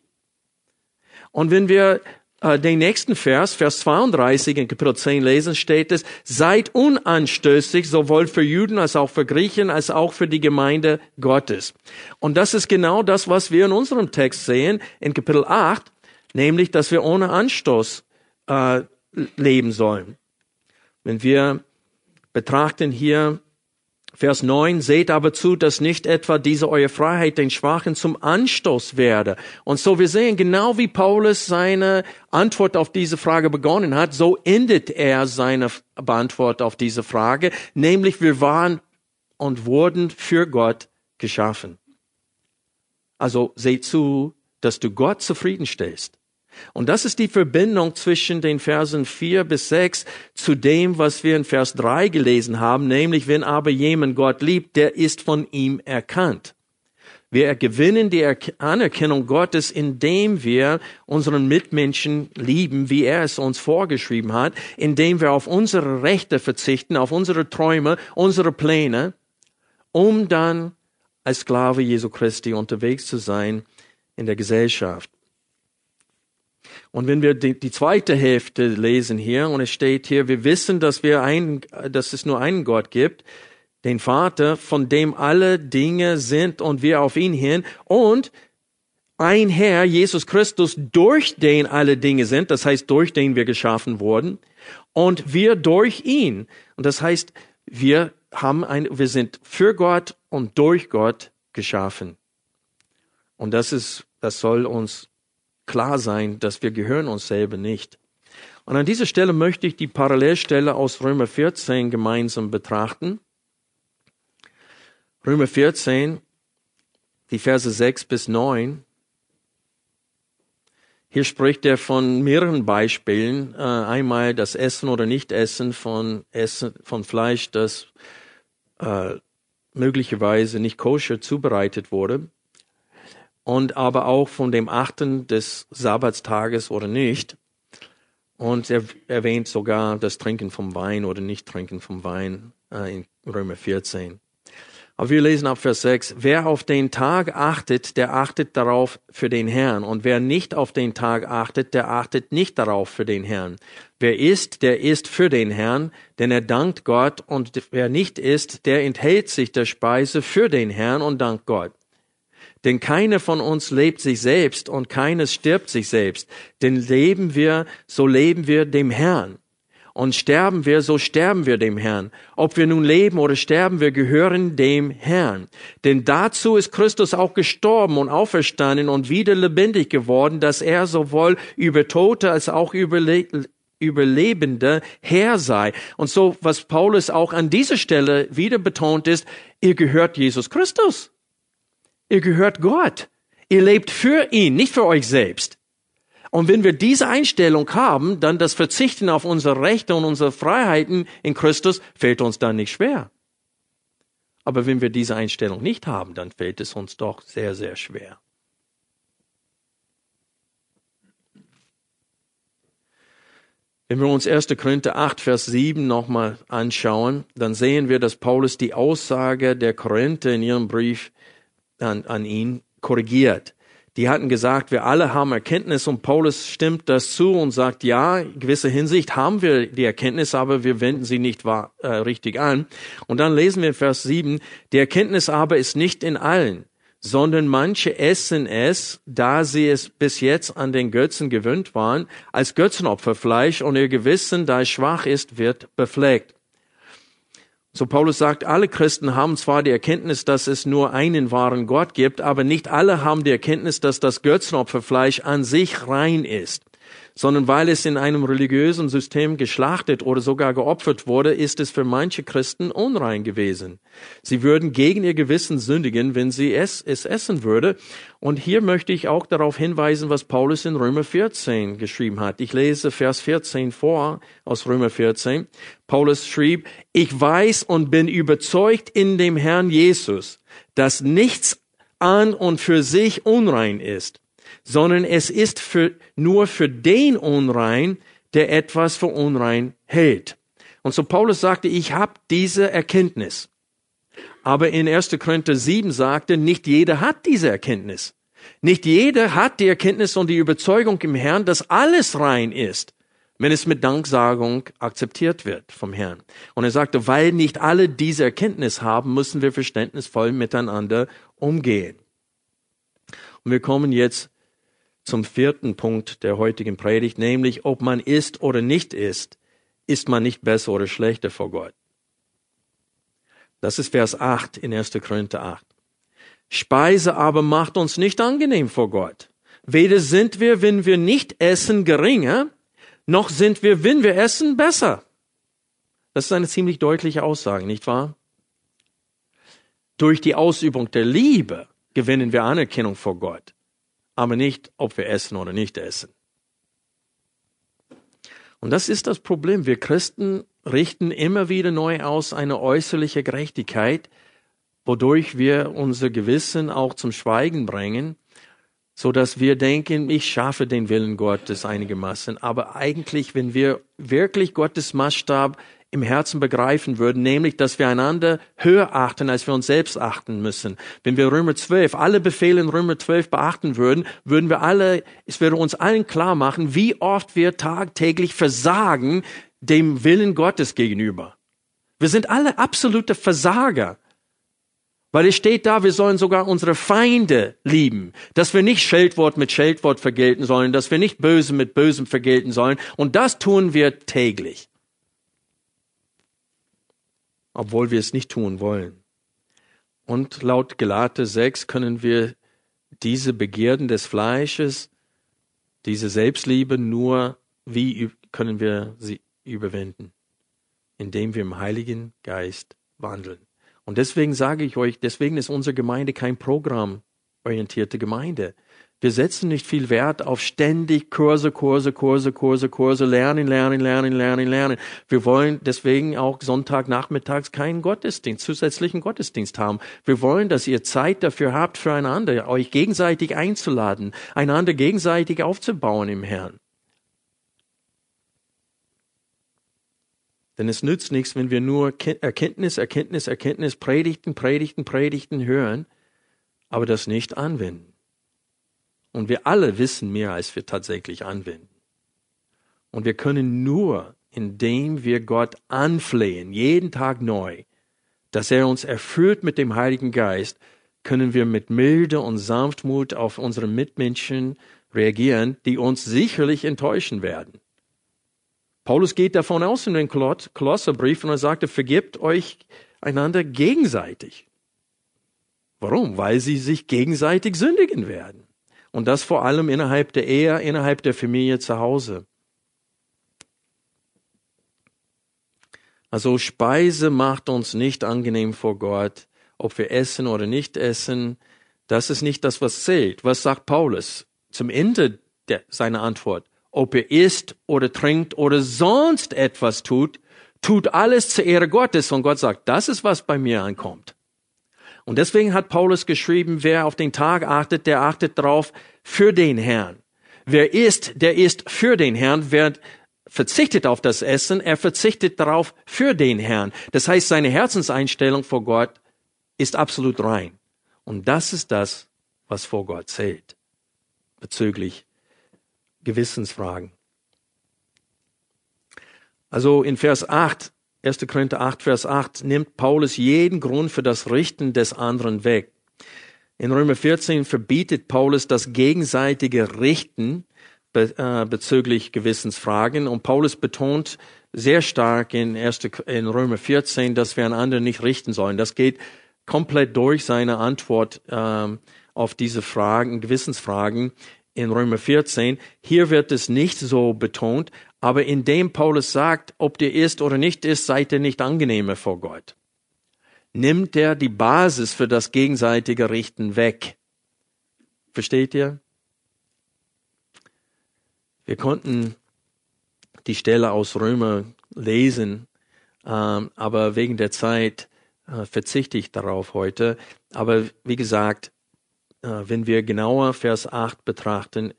Und wenn wir äh, den nächsten Vers, Vers 32 in Kapitel 10 lesen, steht es, seid unanstößig, sowohl für Juden als auch für Griechen, als auch für die Gemeinde Gottes. Und das ist genau das, was wir in unserem Text sehen, in Kapitel 8, nämlich, dass wir ohne Anstoß äh, leben sollen. Wenn wir betrachten hier Vers 9, seht aber zu, dass nicht etwa diese eure Freiheit den Schwachen zum Anstoß werde. Und so wir sehen, genau wie Paulus seine Antwort auf diese Frage begonnen hat, so endet er seine Beantwort auf diese Frage, nämlich wir waren und wurden für Gott geschaffen. Also seht zu, dass du Gott zufriedenstellst. Und das ist die Verbindung zwischen den Versen 4 bis 6 zu dem, was wir in Vers 3 gelesen haben, nämlich wenn aber jemand Gott liebt, der ist von ihm erkannt. Wir gewinnen die Anerkennung Gottes, indem wir unseren Mitmenschen lieben, wie er es uns vorgeschrieben hat, indem wir auf unsere Rechte verzichten, auf unsere Träume, unsere Pläne, um dann als Sklave Jesu Christi unterwegs zu sein in der Gesellschaft. Und wenn wir die, die, zweite Hälfte lesen hier, und es steht hier, wir wissen, dass wir ein, dass es nur einen Gott gibt, den Vater, von dem alle Dinge sind und wir auf ihn hin, und ein Herr, Jesus Christus, durch den alle Dinge sind, das heißt, durch den wir geschaffen wurden, und wir durch ihn. Und das heißt, wir haben ein, wir sind für Gott und durch Gott geschaffen. Und das ist, das soll uns klar sein, dass wir gehören uns selber nicht. Und an dieser Stelle möchte ich die Parallelstelle aus Römer 14 gemeinsam betrachten. Römer 14, die Verse 6 bis 9. Hier spricht er von mehreren Beispielen. Äh, einmal das Essen oder Nicht-Essen von, Essen, von Fleisch, das äh, möglicherweise nicht koscher zubereitet wurde und aber auch von dem Achten des Sabbatstages oder nicht. Und er erwähnt sogar das Trinken vom Wein oder Nicht-Trinken vom Wein äh, in Römer 14. Aber wir lesen ab Vers 6, wer auf den Tag achtet, der achtet darauf für den Herrn. Und wer nicht auf den Tag achtet, der achtet nicht darauf für den Herrn. Wer isst, der isst für den Herrn, denn er dankt Gott. Und wer nicht isst, der enthält sich der Speise für den Herrn und dankt Gott. Denn keiner von uns lebt sich selbst und keines stirbt sich selbst. Denn leben wir, so leben wir dem Herrn. Und sterben wir, so sterben wir dem Herrn. Ob wir nun leben oder sterben, wir gehören dem Herrn. Denn dazu ist Christus auch gestorben und auferstanden und wieder lebendig geworden, dass er sowohl über Tote als auch über Überlebende Herr sei. Und so, was Paulus auch an dieser Stelle wieder betont ist, ihr gehört Jesus Christus. Ihr gehört Gott. Ihr lebt für ihn, nicht für euch selbst. Und wenn wir diese Einstellung haben, dann das Verzichten auf unsere Rechte und unsere Freiheiten in Christus fällt uns dann nicht schwer. Aber wenn wir diese Einstellung nicht haben, dann fällt es uns doch sehr, sehr schwer. Wenn wir uns 1. Korinther 8, Vers 7 nochmal anschauen, dann sehen wir, dass Paulus die Aussage der Korinther in ihrem Brief an, an ihn korrigiert. Die hatten gesagt, wir alle haben Erkenntnis und Paulus stimmt das zu und sagt, ja, in gewisser Hinsicht haben wir die Erkenntnis, aber wir wenden sie nicht wahr, äh, richtig an. Und dann lesen wir in Vers 7, die Erkenntnis aber ist nicht in allen, sondern manche essen es, da sie es bis jetzt an den Götzen gewöhnt waren, als Götzenopferfleisch und ihr Gewissen, da es schwach ist, wird befleckt. So Paulus sagt, alle Christen haben zwar die Erkenntnis, dass es nur einen wahren Gott gibt, aber nicht alle haben die Erkenntnis, dass das Götzenopferfleisch an sich rein ist sondern weil es in einem religiösen System geschlachtet oder sogar geopfert wurde, ist es für manche Christen unrein gewesen. Sie würden gegen ihr Gewissen sündigen, wenn sie es, es essen würde. Und hier möchte ich auch darauf hinweisen, was Paulus in Römer 14 geschrieben hat. Ich lese Vers 14 vor aus Römer 14. Paulus schrieb, ich weiß und bin überzeugt in dem Herrn Jesus, dass nichts an und für sich unrein ist sondern es ist für, nur für den unrein, der etwas für unrein hält. Und so Paulus sagte, ich habe diese Erkenntnis. Aber in 1. Korinther 7 sagte, nicht jeder hat diese Erkenntnis. Nicht jeder hat die Erkenntnis und die Überzeugung im Herrn, dass alles rein ist, wenn es mit Danksagung akzeptiert wird vom Herrn. Und er sagte, weil nicht alle diese Erkenntnis haben, müssen wir verständnisvoll miteinander umgehen. Und wir kommen jetzt zum vierten Punkt der heutigen Predigt, nämlich ob man ist oder nicht ist, ist man nicht besser oder schlechter vor Gott. Das ist Vers 8 in 1. Korinther 8. Speise aber macht uns nicht angenehm vor Gott. Weder sind wir, wenn wir nicht essen, geringer, noch sind wir, wenn wir essen, besser. Das ist eine ziemlich deutliche Aussage, nicht wahr? Durch die Ausübung der Liebe gewinnen wir Anerkennung vor Gott aber nicht, ob wir essen oder nicht essen. Und das ist das Problem. Wir Christen richten immer wieder neu aus eine äußerliche Gerechtigkeit, wodurch wir unser Gewissen auch zum Schweigen bringen, so dass wir denken, ich schaffe den Willen Gottes einigermaßen. Aber eigentlich, wenn wir wirklich Gottes Maßstab im Herzen begreifen würden, nämlich, dass wir einander höher achten, als wir uns selbst achten müssen. Wenn wir Römer 12, alle Befehle in Römer 12 beachten würden, würden wir alle, es würde uns allen klar machen, wie oft wir tagtäglich versagen dem Willen Gottes gegenüber. Wir sind alle absolute Versager. Weil es steht da, wir sollen sogar unsere Feinde lieben, dass wir nicht Scheldwort mit Scheldwort vergelten sollen, dass wir nicht Böse mit Bösem vergelten sollen. Und das tun wir täglich. Obwohl wir es nicht tun wollen. Und laut Gelate 6 können wir diese Begierden des Fleisches, diese Selbstliebe nur, wie können wir sie überwinden? Indem wir im Heiligen Geist wandeln. Und deswegen sage ich euch, deswegen ist unsere Gemeinde kein programmorientierte Gemeinde. Wir setzen nicht viel Wert auf ständig Kurse, Kurse, Kurse, Kurse, Kurse, lernen, lernen, lernen, lernen, lernen. Wir wollen deswegen auch Sonntagnachmittags keinen Gottesdienst, zusätzlichen Gottesdienst haben. Wir wollen, dass ihr Zeit dafür habt, füreinander, euch gegenseitig einzuladen, einander gegenseitig aufzubauen im Herrn. Denn es nützt nichts, wenn wir nur Erkenntnis, Erkenntnis, Erkenntnis, Predigten, Predigten, Predigten hören, aber das nicht anwenden. Und wir alle wissen mehr, als wir tatsächlich anwenden. Und wir können nur, indem wir Gott anflehen, jeden Tag neu, dass er uns erfüllt mit dem Heiligen Geist, können wir mit Milde und Sanftmut auf unsere Mitmenschen reagieren, die uns sicherlich enttäuschen werden. Paulus geht davon aus in den Kolosserbrief und er sagte, vergebt euch einander gegenseitig. Warum? Weil sie sich gegenseitig sündigen werden. Und das vor allem innerhalb der Ehe, innerhalb der Familie zu Hause. Also Speise macht uns nicht angenehm vor Gott, ob wir essen oder nicht essen. Das ist nicht das, was zählt. Was sagt Paulus zum Ende der, seiner Antwort? ob er isst oder trinkt oder sonst etwas tut, tut alles zur Ehre Gottes. Und Gott sagt, das ist, was bei mir ankommt. Und deswegen hat Paulus geschrieben, wer auf den Tag achtet, der achtet darauf für den Herrn. Wer isst, der isst für den Herrn. Wer verzichtet auf das Essen, er verzichtet darauf für den Herrn. Das heißt, seine Herzenseinstellung vor Gott ist absolut rein. Und das ist das, was vor Gott zählt bezüglich Gewissensfragen. Also in Vers 8, 1. Korinther 8, Vers 8, nimmt Paulus jeden Grund für das Richten des anderen weg. In Römer 14 verbietet Paulus das gegenseitige Richten äh, bezüglich Gewissensfragen und Paulus betont sehr stark in, 1, in Römer 14, dass wir einander nicht richten sollen. Das geht komplett durch seine Antwort äh, auf diese Fragen, Gewissensfragen in Römer 14. Hier wird es nicht so betont, aber indem Paulus sagt, ob dir ist oder nicht ist, seid ihr nicht angenehmer vor Gott. Nimmt er die Basis für das gegenseitige Richten weg. Versteht ihr? Wir konnten die Stelle aus Römer lesen, ähm, aber wegen der Zeit äh, verzichte ich darauf heute. Aber wie gesagt, äh, wenn wir genauer Vers 8 betrachten,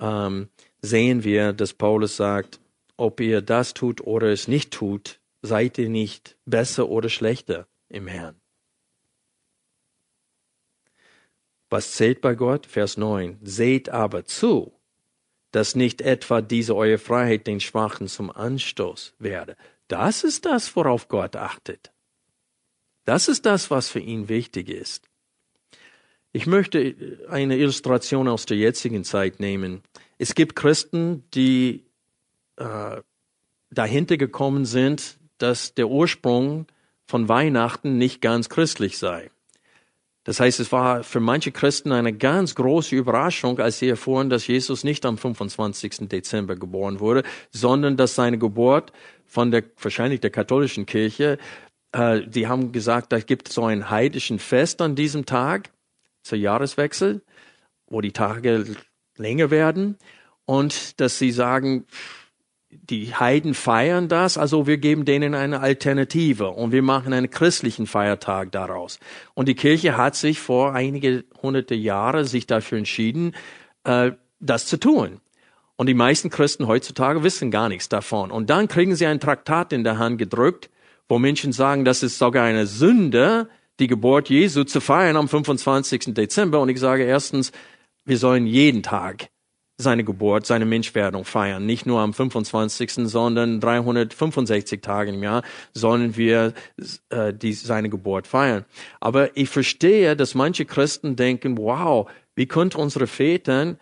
ähm, sehen wir, dass Paulus sagt, ob ihr das tut oder es nicht tut, seid ihr nicht besser oder schlechter im Herrn. Was zählt bei Gott? Vers 9. Seht aber zu, dass nicht etwa diese eure Freiheit den Schwachen zum Anstoß werde. Das ist das, worauf Gott achtet. Das ist das, was für ihn wichtig ist. Ich möchte eine Illustration aus der jetzigen Zeit nehmen. Es gibt Christen, die äh, dahinter gekommen sind, dass der Ursprung von Weihnachten nicht ganz christlich sei. Das heißt, es war für manche Christen eine ganz große Überraschung, als sie erfuhren, dass Jesus nicht am 25. Dezember geboren wurde, sondern dass seine Geburt von der, wahrscheinlich der katholischen Kirche, äh, die haben gesagt, da gibt es so ein heidischen Fest an diesem Tag zur Jahreswechsel, wo die Tage länger werden und dass sie sagen, die Heiden feiern das, also wir geben denen eine Alternative und wir machen einen christlichen Feiertag daraus. Und die Kirche hat sich vor einige hunderte Jahre sich dafür entschieden, äh, das zu tun. Und die meisten Christen heutzutage wissen gar nichts davon. Und dann kriegen sie ein Traktat in der Hand gedrückt, wo Menschen sagen, das ist sogar eine Sünde, die Geburt Jesu zu feiern am 25. Dezember. Und ich sage erstens, wir sollen jeden Tag seine Geburt, seine Menschwerdung feiern. Nicht nur am 25., sondern 365 Tage im Jahr sollen wir äh, die, seine Geburt feiern. Aber ich verstehe, dass manche Christen denken, wow, wie könnte unsere Väter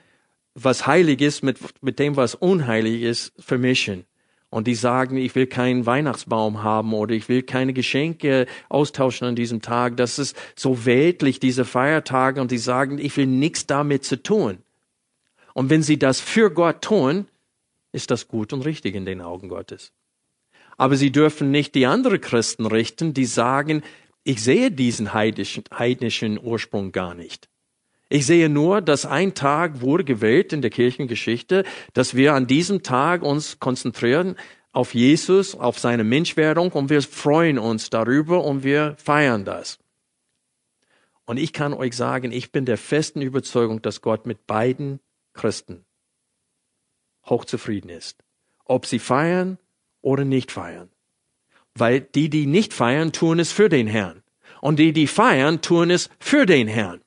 was heilig ist mit, mit dem, was unheilig ist, vermischen? Und die sagen, ich will keinen Weihnachtsbaum haben oder ich will keine Geschenke austauschen an diesem Tag. Das ist so weltlich, diese Feiertage. Und die sagen, ich will nichts damit zu tun. Und wenn sie das für Gott tun, ist das gut und richtig in den Augen Gottes. Aber sie dürfen nicht die anderen Christen richten, die sagen, ich sehe diesen heidnischen, heidnischen Ursprung gar nicht. Ich sehe nur, dass ein Tag wurde gewählt in der Kirchengeschichte, dass wir an diesem Tag uns konzentrieren auf Jesus, auf seine Menschwerdung und wir freuen uns darüber und wir feiern das. Und ich kann euch sagen, ich bin der festen Überzeugung, dass Gott mit beiden Christen hochzufrieden ist. Ob sie feiern oder nicht feiern. Weil die, die nicht feiern, tun es für den Herrn. Und die, die feiern, tun es für den Herrn.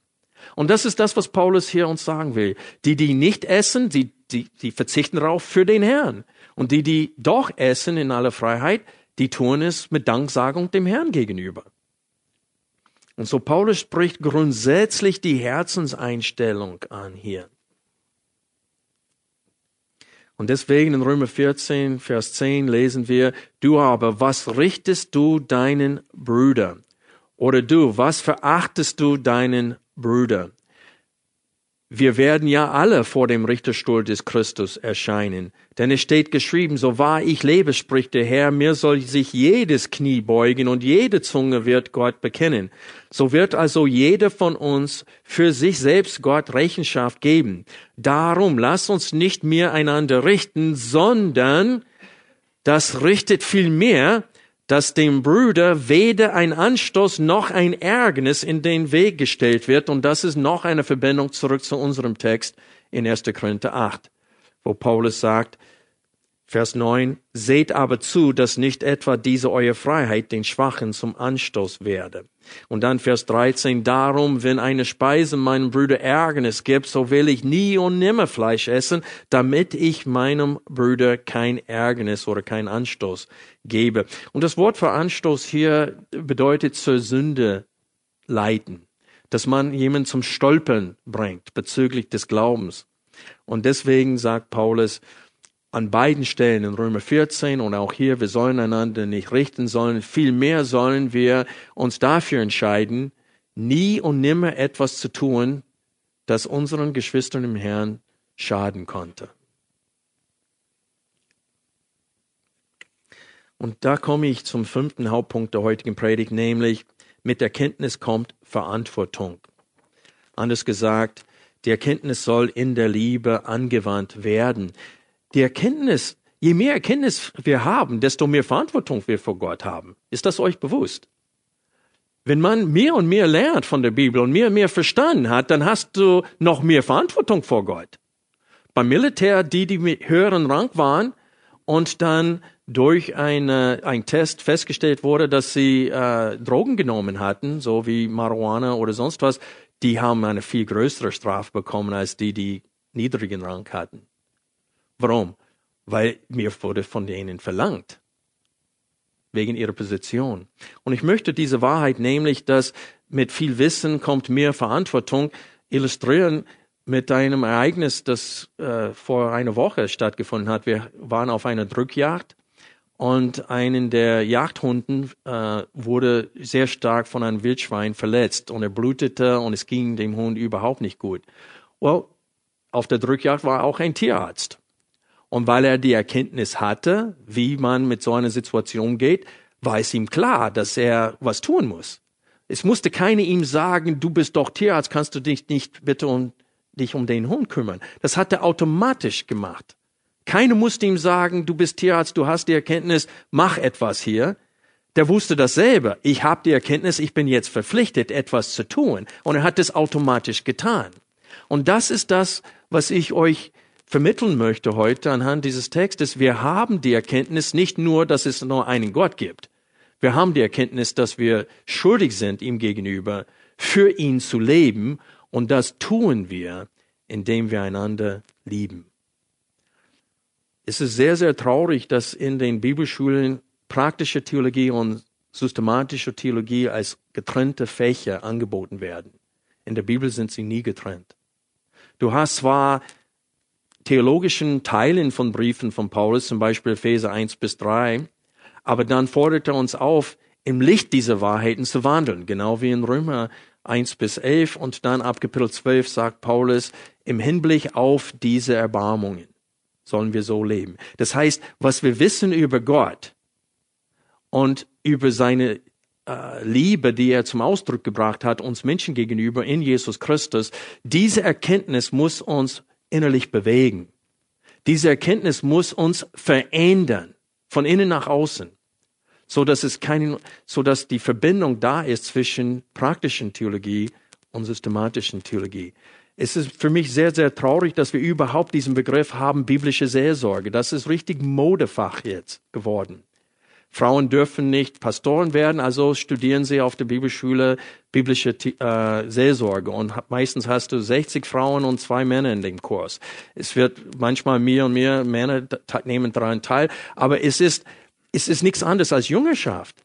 Und das ist das, was Paulus hier uns sagen will. Die, die nicht essen, die, die, die verzichten darauf für den Herrn. Und die, die doch essen in aller Freiheit, die tun es mit Danksagung dem Herrn gegenüber. Und so Paulus spricht grundsätzlich die Herzenseinstellung an hier. Und deswegen in Römer 14, Vers 10 lesen wir, du aber, was richtest du deinen Brüder? Oder du, was verachtest du deinen Brüder? Wir werden ja alle vor dem Richterstuhl des Christus erscheinen. Denn es steht geschrieben, so wahr ich lebe, spricht der Herr, mir soll sich jedes Knie beugen und jede Zunge wird Gott bekennen. So wird also jeder von uns für sich selbst Gott Rechenschaft geben. Darum lasst uns nicht mehr einander richten, sondern das richtet viel mehr dass dem Bruder weder ein Anstoß noch ein Ärgernis in den Weg gestellt wird. Und das ist noch eine Verbindung zurück zu unserem Text in 1. Korinther 8, wo Paulus sagt, Vers 9, seht aber zu, dass nicht etwa diese eure Freiheit den Schwachen zum Anstoß werde. Und dann Vers 13, darum, wenn eine Speise meinem Bruder Ärgernis gibt, so will ich nie und nimmer Fleisch essen, damit ich meinem Bruder kein Ärgernis oder kein Anstoß gebe. Und das Wort für Anstoß hier bedeutet zur Sünde leiten, dass man jemanden zum Stolpern bringt bezüglich des Glaubens. Und deswegen sagt Paulus, an beiden Stellen in Römer 14 und auch hier, wir sollen einander nicht richten sollen. Vielmehr sollen wir uns dafür entscheiden, nie und nimmer etwas zu tun, das unseren Geschwistern im Herrn schaden konnte. Und da komme ich zum fünften Hauptpunkt der heutigen Predigt, nämlich mit Erkenntnis kommt Verantwortung. Anders gesagt, die Erkenntnis soll in der Liebe angewandt werden die Erkenntnis, je mehr Erkenntnis wir haben, desto mehr Verantwortung wir vor Gott haben. Ist das euch bewusst? Wenn man mehr und mehr lernt von der Bibel und mehr und mehr verstanden hat, dann hast du noch mehr Verantwortung vor Gott. Beim Militär, die, die mit höheren Rang waren und dann durch eine, ein Test festgestellt wurde, dass sie äh, Drogen genommen hatten, so wie Marihuana oder sonst was, die haben eine viel größere Strafe bekommen als die, die niedrigen Rang hatten. Warum? Weil mir wurde von denen verlangt. Wegen ihrer Position. Und ich möchte diese Wahrheit nämlich, dass mit viel Wissen kommt mehr Verantwortung, illustrieren mit einem Ereignis, das äh, vor einer Woche stattgefunden hat. Wir waren auf einer Drückjagd und einen der Jagdhunden äh, wurde sehr stark von einem Wildschwein verletzt und er blutete und es ging dem Hund überhaupt nicht gut. Well, auf der Drückjagd war auch ein Tierarzt. Und weil er die Erkenntnis hatte, wie man mit so einer Situation geht, war es ihm klar, dass er was tun muss. Es musste keine ihm sagen, du bist doch Tierarzt, kannst du dich nicht bitte um dich um den Hund kümmern. Das hat er automatisch gemacht. Keine musste ihm sagen, du bist Tierarzt, du hast die Erkenntnis, mach etwas hier. Der wusste dasselbe. Ich habe die Erkenntnis, ich bin jetzt verpflichtet, etwas zu tun. Und er hat es automatisch getan. Und das ist das, was ich euch vermitteln möchte heute anhand dieses Textes, wir haben die Erkenntnis nicht nur, dass es nur einen Gott gibt. Wir haben die Erkenntnis, dass wir schuldig sind ihm gegenüber, für ihn zu leben. Und das tun wir, indem wir einander lieben. Es ist sehr, sehr traurig, dass in den Bibelschulen praktische Theologie und systematische Theologie als getrennte Fächer angeboten werden. In der Bibel sind sie nie getrennt. Du hast zwar theologischen Teilen von Briefen von Paulus, zum Beispiel Epheser 1 bis 3, aber dann fordert er uns auf, im Licht dieser Wahrheiten zu wandeln, genau wie in Römer 1 bis 11 und dann ab Kapitel 12 sagt Paulus, im Hinblick auf diese Erbarmungen sollen wir so leben. Das heißt, was wir wissen über Gott und über seine äh, Liebe, die er zum Ausdruck gebracht hat, uns Menschen gegenüber in Jesus Christus, diese Erkenntnis muss uns innerlich bewegen. Diese Erkenntnis muss uns verändern, von innen nach außen, so dass es keinen, so dass die Verbindung da ist zwischen praktischen Theologie und systematischen Theologie. Es ist für mich sehr, sehr traurig, dass wir überhaupt diesen Begriff haben, biblische Seelsorge. Das ist richtig Modefach jetzt geworden. Frauen dürfen nicht Pastoren werden, also studieren sie auf der Bibelschule biblische äh, Seelsorge. Und meistens hast du 60 Frauen und zwei Männer in dem Kurs. Es wird manchmal mehr und mehr Männer nehmen daran teil, aber es ist, es ist nichts anderes als Jüngerschaft.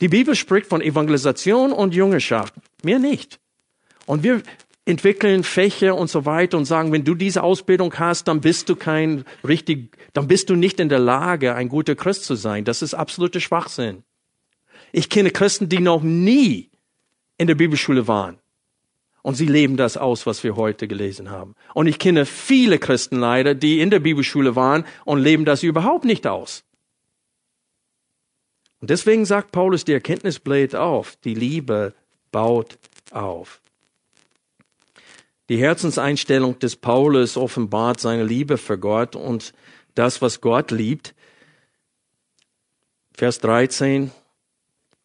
Die Bibel spricht von Evangelisation und Jüngerschaft, mehr nicht. Und wir, entwickeln Fächer und so weiter und sagen, wenn du diese Ausbildung hast, dann bist du kein richtig, dann bist du nicht in der Lage, ein guter Christ zu sein. Das ist absoluter Schwachsinn. Ich kenne Christen, die noch nie in der Bibelschule waren. Und sie leben das aus, was wir heute gelesen haben. Und ich kenne viele Christen leider, die in der Bibelschule waren und leben das überhaupt nicht aus. Und deswegen sagt Paulus, die Erkenntnis bläht auf, die Liebe baut auf. Die Herzenseinstellung des Paulus offenbart seine Liebe für Gott und das, was Gott liebt. Vers 13.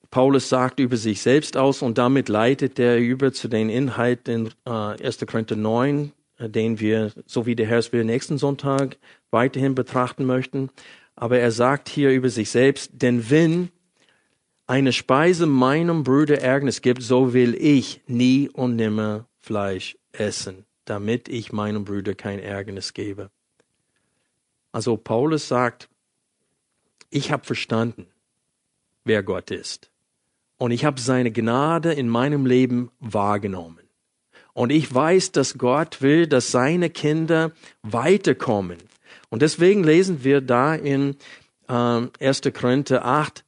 Paulus sagt über sich selbst aus und damit leitet er über zu den Inhalten in äh, 1. Korinther 9, äh, den wir, so wie der Herr es will, nächsten Sonntag weiterhin betrachten möchten. Aber er sagt hier über sich selbst, denn wenn eine Speise meinem Bruder Ärgernis gibt, so will ich nie und nimmer Fleisch essen, damit ich meinem Bruder kein Ärgernis gebe. Also Paulus sagt, ich habe verstanden, wer Gott ist. Und ich habe seine Gnade in meinem Leben wahrgenommen. Und ich weiß, dass Gott will, dass seine Kinder weiterkommen. Und deswegen lesen wir da in äh, 1. Korinther 8,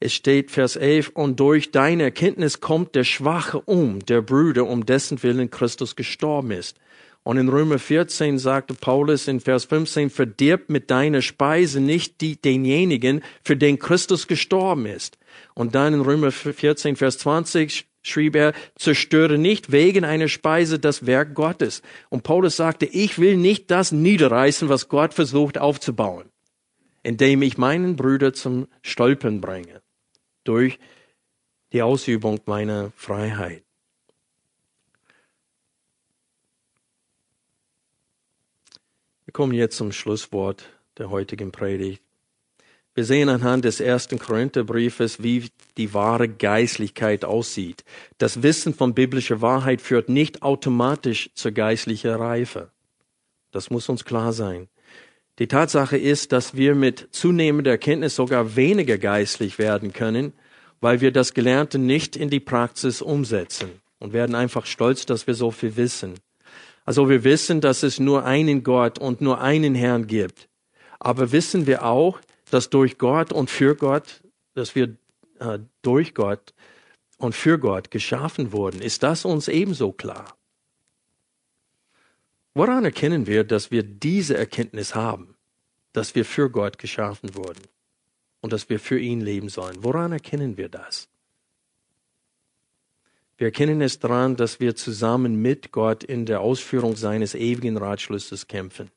es steht Vers 11, und durch deine Erkenntnis kommt der Schwache um, der Brüder, um dessen Willen Christus gestorben ist. Und in Römer 14 sagte Paulus in Vers 15, verdirb mit deiner Speise nicht die, denjenigen, für den Christus gestorben ist. Und dann in Römer 14, Vers 20 schrieb er, zerstöre nicht wegen einer Speise das Werk Gottes. Und Paulus sagte, ich will nicht das niederreißen, was Gott versucht aufzubauen, indem ich meinen Brüder zum Stolpern bringe durch die Ausübung meiner Freiheit. Wir kommen jetzt zum Schlusswort der heutigen Predigt. Wir sehen anhand des ersten Korintherbriefes, wie die wahre Geistlichkeit aussieht. Das Wissen von biblischer Wahrheit führt nicht automatisch zur geistlichen Reife. Das muss uns klar sein. Die Tatsache ist, dass wir mit zunehmender Erkenntnis sogar weniger geistlich werden können, weil wir das Gelernte nicht in die Praxis umsetzen und werden einfach stolz, dass wir so viel wissen. Also wir wissen, dass es nur einen Gott und nur einen Herrn gibt. Aber wissen wir auch, dass durch Gott und für Gott, dass wir äh, durch Gott und für Gott geschaffen wurden? Ist das uns ebenso klar? Woran erkennen wir, dass wir diese Erkenntnis haben, dass wir für Gott geschaffen wurden und dass wir für ihn leben sollen? Woran erkennen wir das? Wir erkennen es daran, dass wir zusammen mit Gott in der Ausführung seines ewigen Ratschlusses kämpfen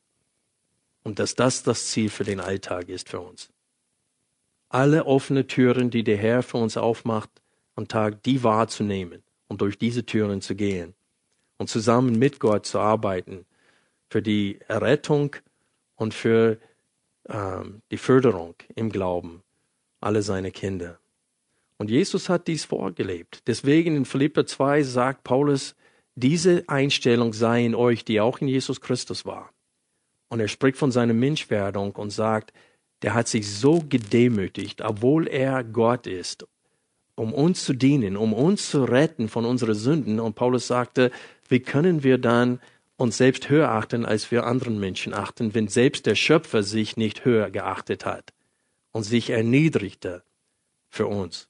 und dass das das Ziel für den Alltag ist für uns. Alle offene Türen, die der Herr für uns aufmacht am Tag, die wahrzunehmen und durch diese Türen zu gehen und zusammen mit Gott zu arbeiten für die Errettung und für ähm, die Förderung im Glauben alle seine Kinder. Und Jesus hat dies vorgelebt. Deswegen in Philipper 2 sagt Paulus, diese Einstellung sei in euch, die auch in Jesus Christus war. Und er spricht von seiner Menschwerdung und sagt, der hat sich so gedemütigt, obwohl er Gott ist, um uns zu dienen, um uns zu retten von unseren Sünden. Und Paulus sagte, wie können wir dann uns selbst höher achten, als wir anderen Menschen achten, wenn selbst der Schöpfer sich nicht höher geachtet hat und sich erniedrigte für uns.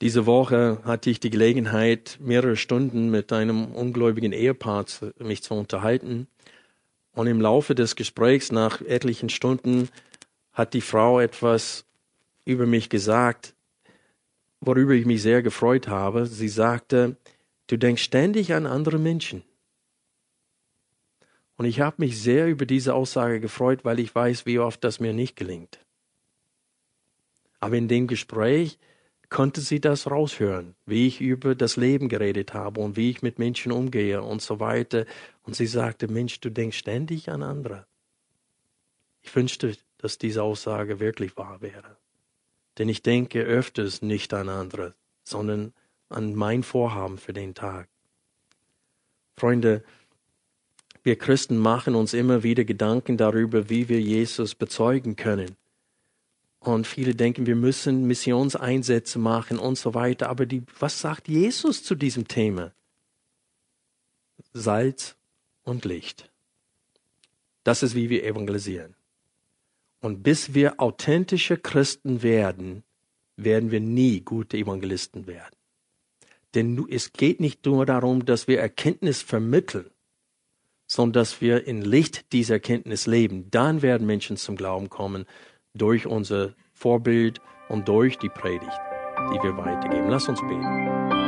Diese Woche hatte ich die Gelegenheit, mehrere Stunden mit einem ungläubigen Ehepaar zu, mich zu unterhalten. Und im Laufe des Gesprächs nach etlichen Stunden hat die Frau etwas über mich gesagt, worüber ich mich sehr gefreut habe. Sie sagte, du denkst ständig an andere Menschen. Und ich habe mich sehr über diese Aussage gefreut, weil ich weiß, wie oft das mir nicht gelingt. Aber in dem Gespräch konnte sie das raushören, wie ich über das Leben geredet habe und wie ich mit Menschen umgehe und so weiter. Und sie sagte, Mensch, du denkst ständig an andere. Ich wünschte, dass diese Aussage wirklich wahr wäre. Denn ich denke öfters nicht an andere, sondern an mein Vorhaben für den Tag. Freunde, wir Christen machen uns immer wieder Gedanken darüber, wie wir Jesus bezeugen können. Und viele denken, wir müssen Missionseinsätze machen und so weiter. Aber die, was sagt Jesus zu diesem Thema? Salz und Licht. Das ist, wie wir evangelisieren. Und bis wir authentische Christen werden, werden wir nie gute Evangelisten werden. Denn es geht nicht nur darum, dass wir Erkenntnis vermitteln, sondern dass wir in Licht dieser Erkenntnis leben. Dann werden Menschen zum Glauben kommen durch unser Vorbild und durch die Predigt, die wir weitergeben. Lass uns beten.